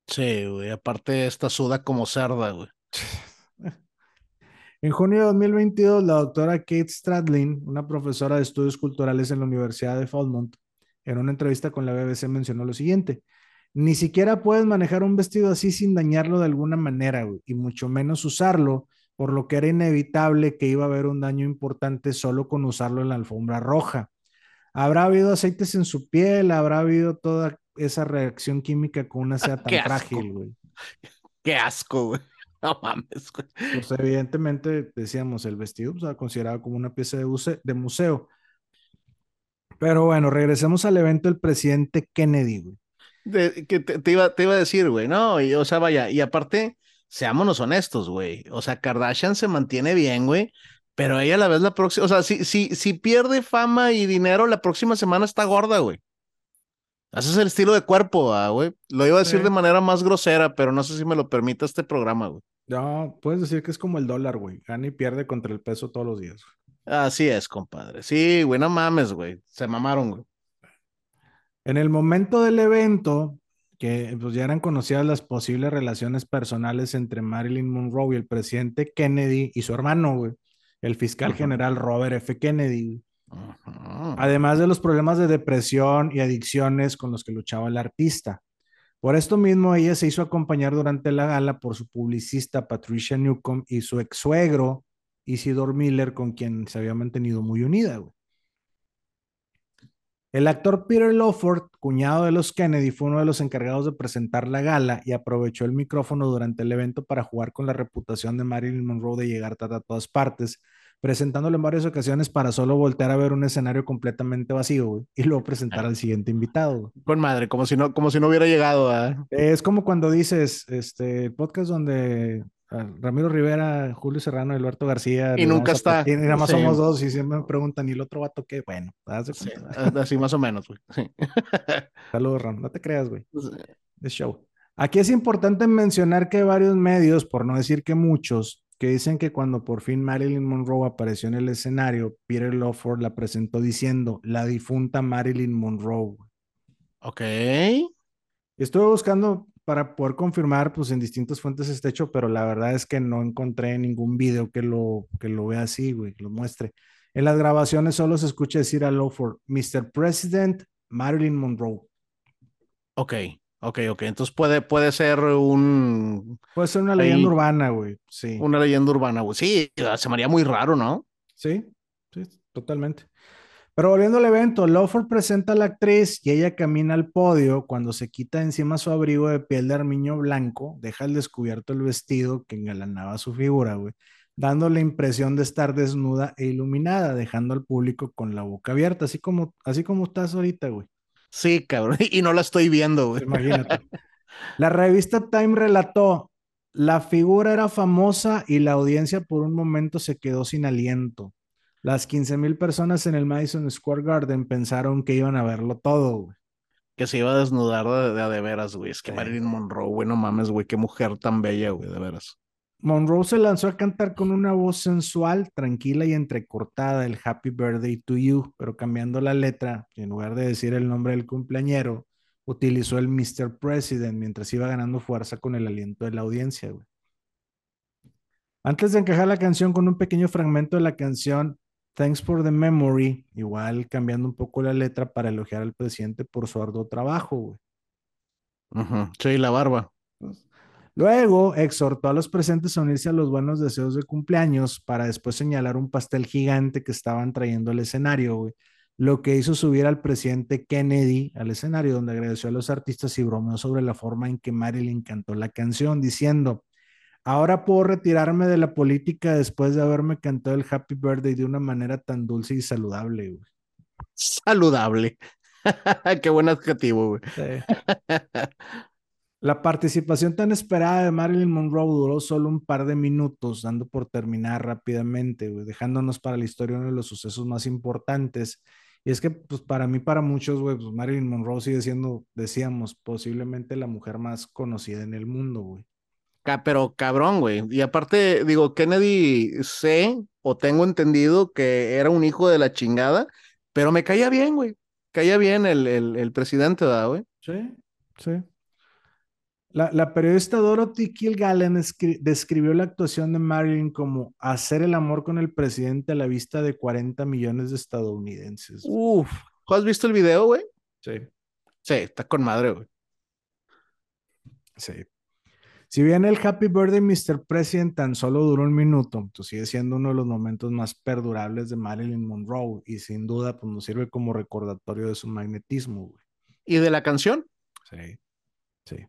Sí, güey. Aparte, esta suda como cerda, güey. En junio de 2022, la doctora Kate Stradlin, una profesora de estudios culturales en la Universidad de Falmouth, en una entrevista con la BBC mencionó lo siguiente. Ni siquiera puedes manejar un vestido así sin dañarlo de alguna manera, y mucho menos usarlo, por lo que era inevitable que iba a haber un daño importante solo con usarlo en la alfombra roja. Habrá habido aceites en su piel, habrá habido toda esa reacción química con una seda tan frágil, güey. Qué asco, güey. No mames, güey. Pues evidentemente, decíamos, el vestido se pues, ha considerado como una pieza de museo. Pero bueno, regresemos al evento del presidente Kennedy, güey. que te, iba, te iba a decir, güey, no, y, o sea, vaya, y aparte, seámonos honestos, güey. O sea, Kardashian se mantiene bien, güey, pero ella a la vez la próxima, o sea, si, si, si pierde fama y dinero, la próxima semana está gorda, güey. Ese es el estilo de cuerpo, güey. Lo iba a decir de manera más grosera, pero no sé si me lo permite este programa, güey. No, puedes decir que es como el dólar, güey. Gana y pierde contra el peso todos los días. Güey. Así es, compadre. Sí, güey, no mames, güey. Se mamaron, güey. En el momento del evento, que pues ya eran conocidas las posibles relaciones personales entre Marilyn Monroe y el presidente Kennedy y su hermano, güey, el fiscal general Robert F. Kennedy. Además de los problemas de depresión y adicciones con los que luchaba el artista. Por esto mismo, ella se hizo acompañar durante la gala por su publicista Patricia Newcomb y su ex suegro, Isidor Miller, con quien se había mantenido muy unida, güey. El actor Peter Lawford, cuñado de los Kennedy, fue uno de los encargados de presentar la gala y aprovechó el micrófono durante el evento para jugar con la reputación de Marilyn Monroe de llegar a todas partes, presentándolo en varias ocasiones para solo voltear a ver un escenario completamente vacío y luego presentar al siguiente invitado. Con madre, como si no, como si no hubiera llegado a... Es como cuando dices, este, podcast donde Ramiro Rivera, Julio Serrano, Alberto García. Y nunca está. Y nada más somos dos y siempre me preguntan, ¿y el otro vato qué? Bueno, así más o menos, güey. Saludos, Ram. No te creas, güey. Es show. Aquí es importante mencionar que hay varios medios, por no decir que muchos, que dicen que cuando por fin Marilyn Monroe apareció en el escenario, Peter Lawford la presentó diciendo la difunta Marilyn Monroe. Ok. Estuve buscando para poder confirmar, pues en distintas fuentes este hecho, pero la verdad es que no encontré ningún video que lo, que lo vea así, güey, que lo muestre. En las grabaciones solo se escucha decir a Lawford, Mr. President, Marilyn Monroe. Ok, ok, ok. Entonces puede, puede ser un... Puede ser una leyenda urbana, güey, sí. Una leyenda urbana, güey. Sí, se me haría muy raro, ¿no? Sí, sí, totalmente. Pero volviendo al evento, Lawford presenta a la actriz y ella camina al podio cuando se quita encima su abrigo de piel de armiño blanco, deja al descubierto el vestido que engalanaba su figura, güey, dando la impresión de estar desnuda e iluminada, dejando al público con la boca abierta, así como, así como estás ahorita, güey. Sí, cabrón, y no la estoy viendo, güey. Imagínate. La revista Time relató, la figura era famosa y la audiencia por un momento se quedó sin aliento. Las 15 mil personas en el Madison Square Garden pensaron que iban a verlo todo, güey. Que se iba a desnudar de, de, veras, güey. Es que Marilyn Monroe, güey, no mames, güey, qué mujer tan bella, güey, de veras. Monroe se lanzó a cantar con una voz sensual, tranquila y entrecortada el Happy Birthday to You, pero cambiando la letra, en lugar de decir el nombre del cumpleañero, utilizó el Mr. President mientras iba ganando fuerza con el aliento de la audiencia, güey. Antes de encajar la canción con un pequeño fragmento de la canción Thanks for the memory, igual cambiando un poco la letra para elogiar al presidente por su arduo trabajo, güey. Sí, la barba. Luego exhortó a los presentes a unirse a los buenos deseos de cumpleaños para después señalar un pastel gigante que estaban trayendo al escenario, güey. Lo que hizo subir al presidente Kennedy al escenario, donde agradeció a los artistas y bromeó sobre la forma en que Marilyn cantó la canción, diciendo: Ahora puedo retirarme de la política después de haberme cantado el Happy Birthday de una manera tan dulce y saludable, güey. Saludable. Qué buen adjetivo, güey. La participación tan esperada de Marilyn Monroe duró solo un par de minutos, dando por terminar rápidamente, güey, dejándonos para la historia uno de los sucesos más importantes. Y es que, pues para mí, para muchos, güey, pues Marilyn Monroe sigue siendo, decíamos, posiblemente la mujer más conocida en el mundo, güey pero cabrón, güey. Y aparte, digo, Kennedy sé o tengo entendido que era un hijo de la chingada, pero me caía bien, güey. Caía bien el, el, presidente, ¿verdad, güey? Sí, sí. La, la periodista Dorothy Kilgallen describió la actuación de Marilyn como hacer el amor con el presidente a la vista de 40 millones de estadounidenses. Uf, ¿has visto el video, güey? Sí. Sí, está con madre, güey. Sí. Si bien el Happy Birthday Mr. President tan solo duró un minuto, pues sigue siendo uno de los momentos más perdurables de Marilyn Monroe y sin duda pues nos sirve como recordatorio de su magnetismo. Güey. ¿Y de la canción? Sí, sí.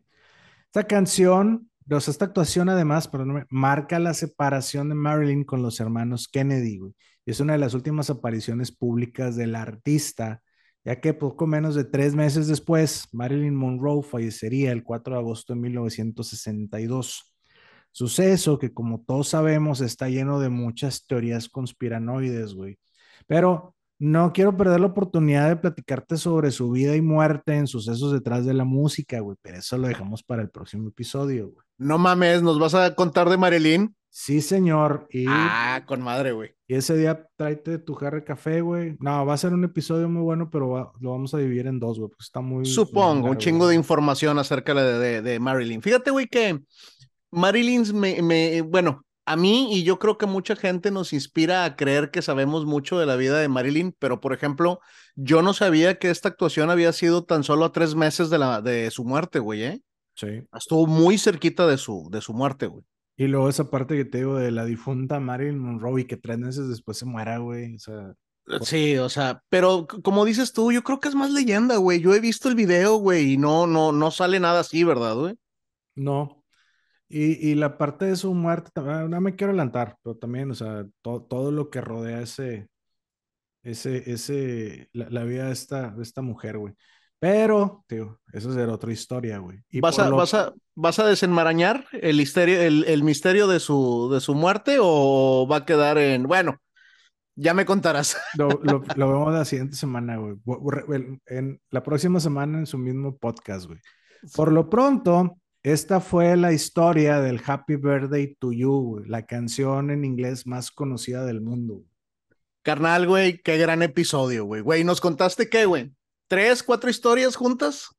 Esta canción, o sea, esta actuación además, perdóname, marca la separación de Marilyn con los hermanos Kennedy, güey. Y es una de las últimas apariciones públicas del artista ya que poco menos de tres meses después, Marilyn Monroe fallecería el 4 de agosto de 1962. Suceso que, como todos sabemos, está lleno de muchas teorías conspiranoides, güey. Pero no quiero perder la oportunidad de platicarte sobre su vida y muerte en sucesos detrás de la música, güey, pero eso lo dejamos para el próximo episodio, güey. No mames, ¿nos vas a contar de Marilyn? Sí, señor. Y, ah, con madre, güey. Y ese día tráete tu jarra de café, güey. No, va a ser un episodio muy bueno, pero lo vamos a dividir en dos, güey, porque está muy... Supongo, un chingo de información acerca de, de, Marilyn. Fíjate, güey, que Marilyn me, me, bueno, a mí y yo creo que mucha gente nos inspira a creer que sabemos mucho de la vida de Marilyn, pero por ejemplo, yo no sabía que esta actuación había sido tan solo a tres meses de, la, de su muerte, güey, ¿eh? Sí. Estuvo muy cerquita de su, de su muerte, güey. Y luego esa parte que te digo de la difunta Marilyn Monroe y que tres meses después se muera, güey. O sea. Sí, o sea, pero como dices tú, yo creo que es más leyenda, güey. Yo he visto el video, güey, y no, no, no sale nada así, ¿verdad, güey? No. Y, y la parte de su muerte, ah, no me quiero adelantar, pero también, o sea, todo lo que rodea ese, ese, ese, la, vida de esta, de esta mujer, güey. Pero, tío, eso es de otra historia, güey. ¿Vas a, vas, a, ¿Vas a desenmarañar el misterio, el, el misterio de, su, de su muerte o va a quedar en, bueno, ya me contarás. Lo, lo, vemos la siguiente semana, güey. En la próxima semana en su mismo podcast, güey. Por lo pronto, esta fue la historia del Happy Birthday to You, la canción en inglés más conocida del mundo. Carnal, güey, qué gran episodio, güey. Güey, ¿nos contaste qué, güey? ¿Tres, cuatro historias juntas?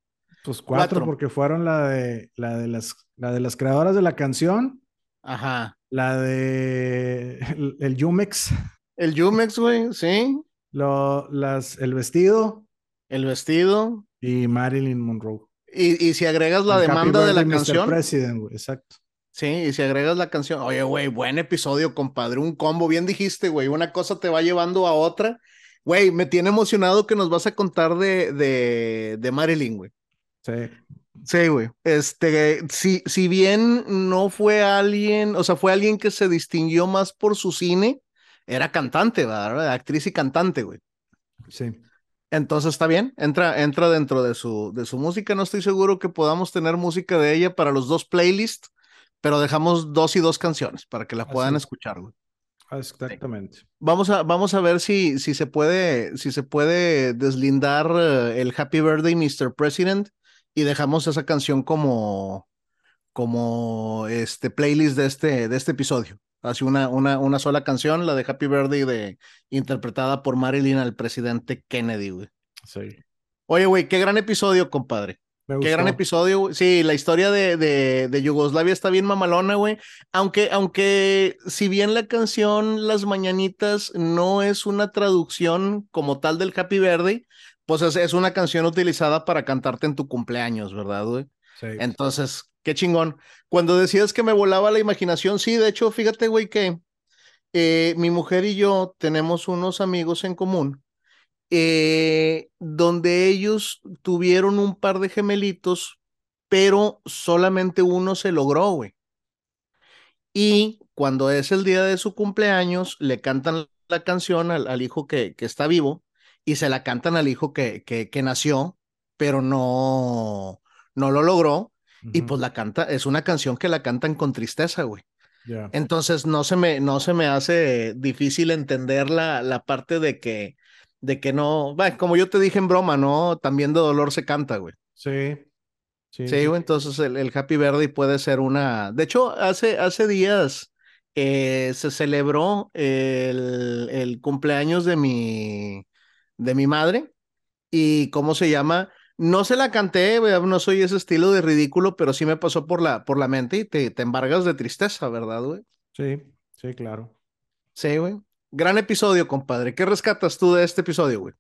Pues cuatro, porque fueron la de, la, de las, la de las creadoras de la canción. Ajá. La de el, el Yumex. El Jumex, güey, sí. Lo, las, el vestido. El vestido. Y Marilyn Monroe. Y, y si agregas la demanda de la canción. President, güey, exacto. Sí, y si agregas la canción, oye, güey, buen episodio, compadre, un combo, bien dijiste, güey, una cosa te va llevando a otra. Güey, me tiene emocionado que nos vas a contar de, de, de Marilyn, güey. Sí. Sí, güey. Este, si, si bien no fue alguien, o sea, fue alguien que se distinguió más por su cine, era cantante, ¿verdad? Actriz y cantante, güey. Sí. Entonces está bien, entra, entra dentro de su, de su música. No estoy seguro que podamos tener música de ella para los dos playlists, pero dejamos dos y dos canciones para que la puedan escuchar, güey. Exactamente. Vamos a, vamos a ver si, si, se puede, si se puede deslindar eh, el Happy Birthday, Mr. President, y dejamos esa canción como, como este playlist de este, de este episodio. Así una, una, una sola canción, la de Happy Birthday, de, interpretada por Marilyn al presidente Kennedy, güey. Sí. Oye, güey, qué gran episodio, compadre. Qué gran episodio, güey. Sí, la historia de, de, de, Yugoslavia está bien mamalona, güey. Aunque, aunque, si bien la canción Las Mañanitas no es una traducción como tal del Happy Birthday, pues es, es una canción utilizada para cantarte en tu cumpleaños, ¿verdad, güey? Sí. Entonces, Qué chingón. Cuando decías que me volaba la imaginación, sí, de hecho, fíjate, güey, que eh, mi mujer y yo tenemos unos amigos en común, eh, donde ellos tuvieron un par de gemelitos, pero solamente uno se logró, güey. Y cuando es el día de su cumpleaños, le cantan la canción al, hijo que, que, está vivo y se la cantan al hijo que, que, que nació, pero no, no lo logró y pues la canta, es una canción que la cantan con tristeza, güey. Entonces no se me, no se me hace difícil entender la, la parte de que, de que no, bueno, como yo te dije en broma, ¿no? También de dolor se canta, güey. Sí. Sí, sí, güey, entonces el, el, Happy Birthday puede ser una. De hecho, hace, hace días eh, se celebró el, el, cumpleaños de mi, de mi madre. ¿Y cómo se llama? No se la canté, no soy ese estilo de ridículo, pero sí me pasó por la, por la mente y te, te embargas de tristeza, ¿verdad, güey? Sí, sí, claro. Sí, güey. Gran episodio, compadre. ¿Qué rescatas tú de este episodio, güey?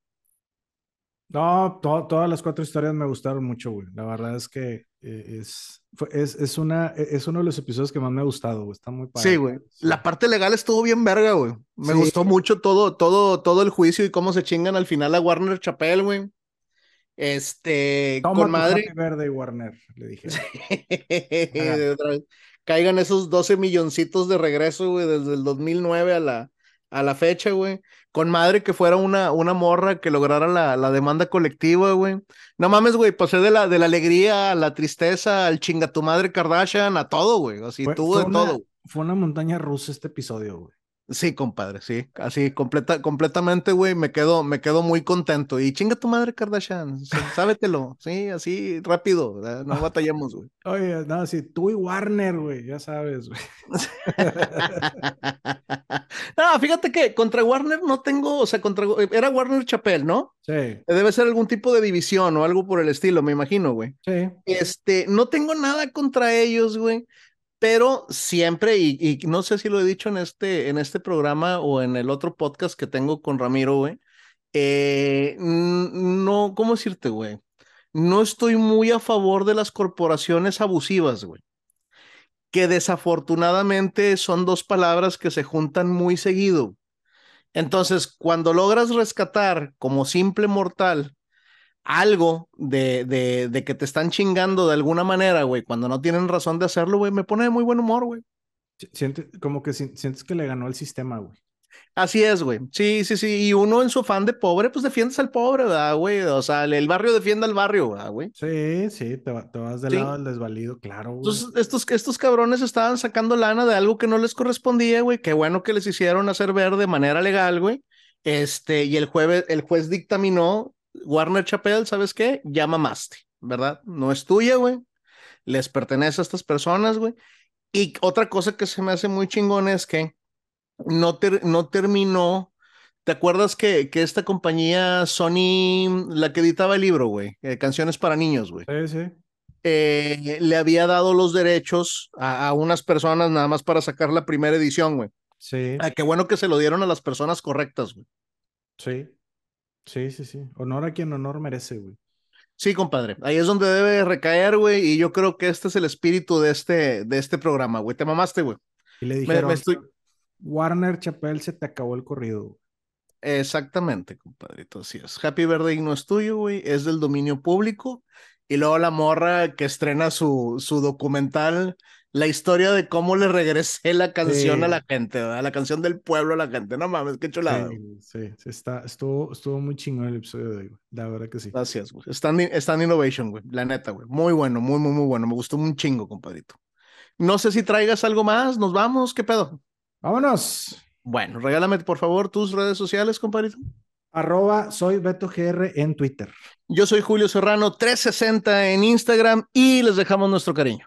No, todas las cuatro historias me gustaron mucho, güey. La verdad es que eh, es, es, es, una, e, es uno de los episodios que más me ha gustado, güey. Está muy padre. Sí, güey. La parte legal estuvo bien verga, güey. Me gustó mucho todo, todo, todo el juicio y cómo se chingan al final a Warner Chappell, güey. Este, con madre. verde Warner, le dije. Caigan esos 12 milloncitos de regreso, güey, desde el 2009 a la, a la fecha, güey. Con madre que fuera una, una morra que lograra la, la demanda colectiva, güey. No mames, güey, pasé de la, de la alegría a la tristeza, al chinga tu madre Kardashian, a todo, güey. Así tuvo de todo. Fue una montaña rusa este episodio, güey. Sí, compadre, sí, así completa, completamente, güey, me quedo, me quedo muy contento. Y chinga tu madre, Kardashian, sábetelo, sí, así rápido, no batallemos, güey. Oye, no, sí, tú y Warner, güey, ya sabes, güey. no, fíjate que contra Warner no tengo, o sea, contra, era Warner Chapel, ¿no? Sí. Debe ser algún tipo de división o algo por el estilo, me imagino, güey. Sí. Este, no tengo nada contra ellos, güey pero siempre, y, no sé si lo he dicho en este, en este programa o en el otro podcast que tengo con Ramiro, güey, eh, no, ¿cómo decirte, güey? No estoy muy a favor de las corporaciones abusivas, güey. Que desafortunadamente son dos palabras que se juntan muy seguido. Entonces, cuando logras rescatar como simple mortal algo de, de, de que te están chingando de alguna manera, güey, cuando no tienen razón de hacerlo, güey, me pone de muy buen humor, güey. Siente, como que sientes que le ganó el sistema, güey. Así es, güey. Sí, sí, sí. Y uno en su fan de pobre, pues defiendes al pobre, ¿verdad, güey? O sea, el barrio defiende al barrio, ¿verdad, güey? Sí, sí, te, vas del lado del desvalido, claro, güey. Entonces, estos, estos cabrones estaban sacando lana de algo que no les correspondía, güey. Qué bueno que les hicieron hacer ver de manera legal, güey. Este, y el jueves, el juez dictaminó, Warner Chappell, ¿sabes qué? Ya mamaste, ¿verdad? No es tuya, güey. Les pertenece a estas personas, güey. Y otra cosa que se me hace muy chingón es que no, no terminó. ¿Te acuerdas que, que, esta compañía Sony, la que editaba el libro, güey, eh, canciones para niños, güey? Sí, sí. Eh, le había dado los derechos a, a, unas personas nada más para sacar la primera edición, güey. Sí. Ah, qué bueno que se lo dieron a las personas correctas, güey. Sí. Sí, sí, sí. Honor a quien honor merece, güey. Sí, compadre. Ahí es donde debe recaer, güey. Y yo creo que este es el espíritu de este, de este programa, güey. Te mamaste, güey. Y le dijeron, me, me estoy... Warner Chappell se te acabó el corrido. Exactamente, compadrito. Así es. Happy Birthday no es tuyo, güey. Es del dominio público. Y luego la morra que estrena su, su documental, la historia de cómo le regresé la canción Sí. a la gente, ¿verdad? La canción del pueblo a la gente. No mames, qué chulada. Sí, sí, sí, está, estuvo, estuvo muy chingón el episodio de hoy, güey. La verdad que sí. Gracias, güey. Stand, Stand Innovation, güey. La neta, güey. Muy bueno, muy, muy, muy bueno. Me gustó un chingo, compadrito. No sé si traigas algo más. Nos vamos. ¿Qué pedo? Vámonos. Bueno, regálame por favor tus redes sociales, compadrito. Arroba soy Beto GR en Twitter. Yo soy Julio Serrano 360 en Instagram y les dejamos nuestro cariño.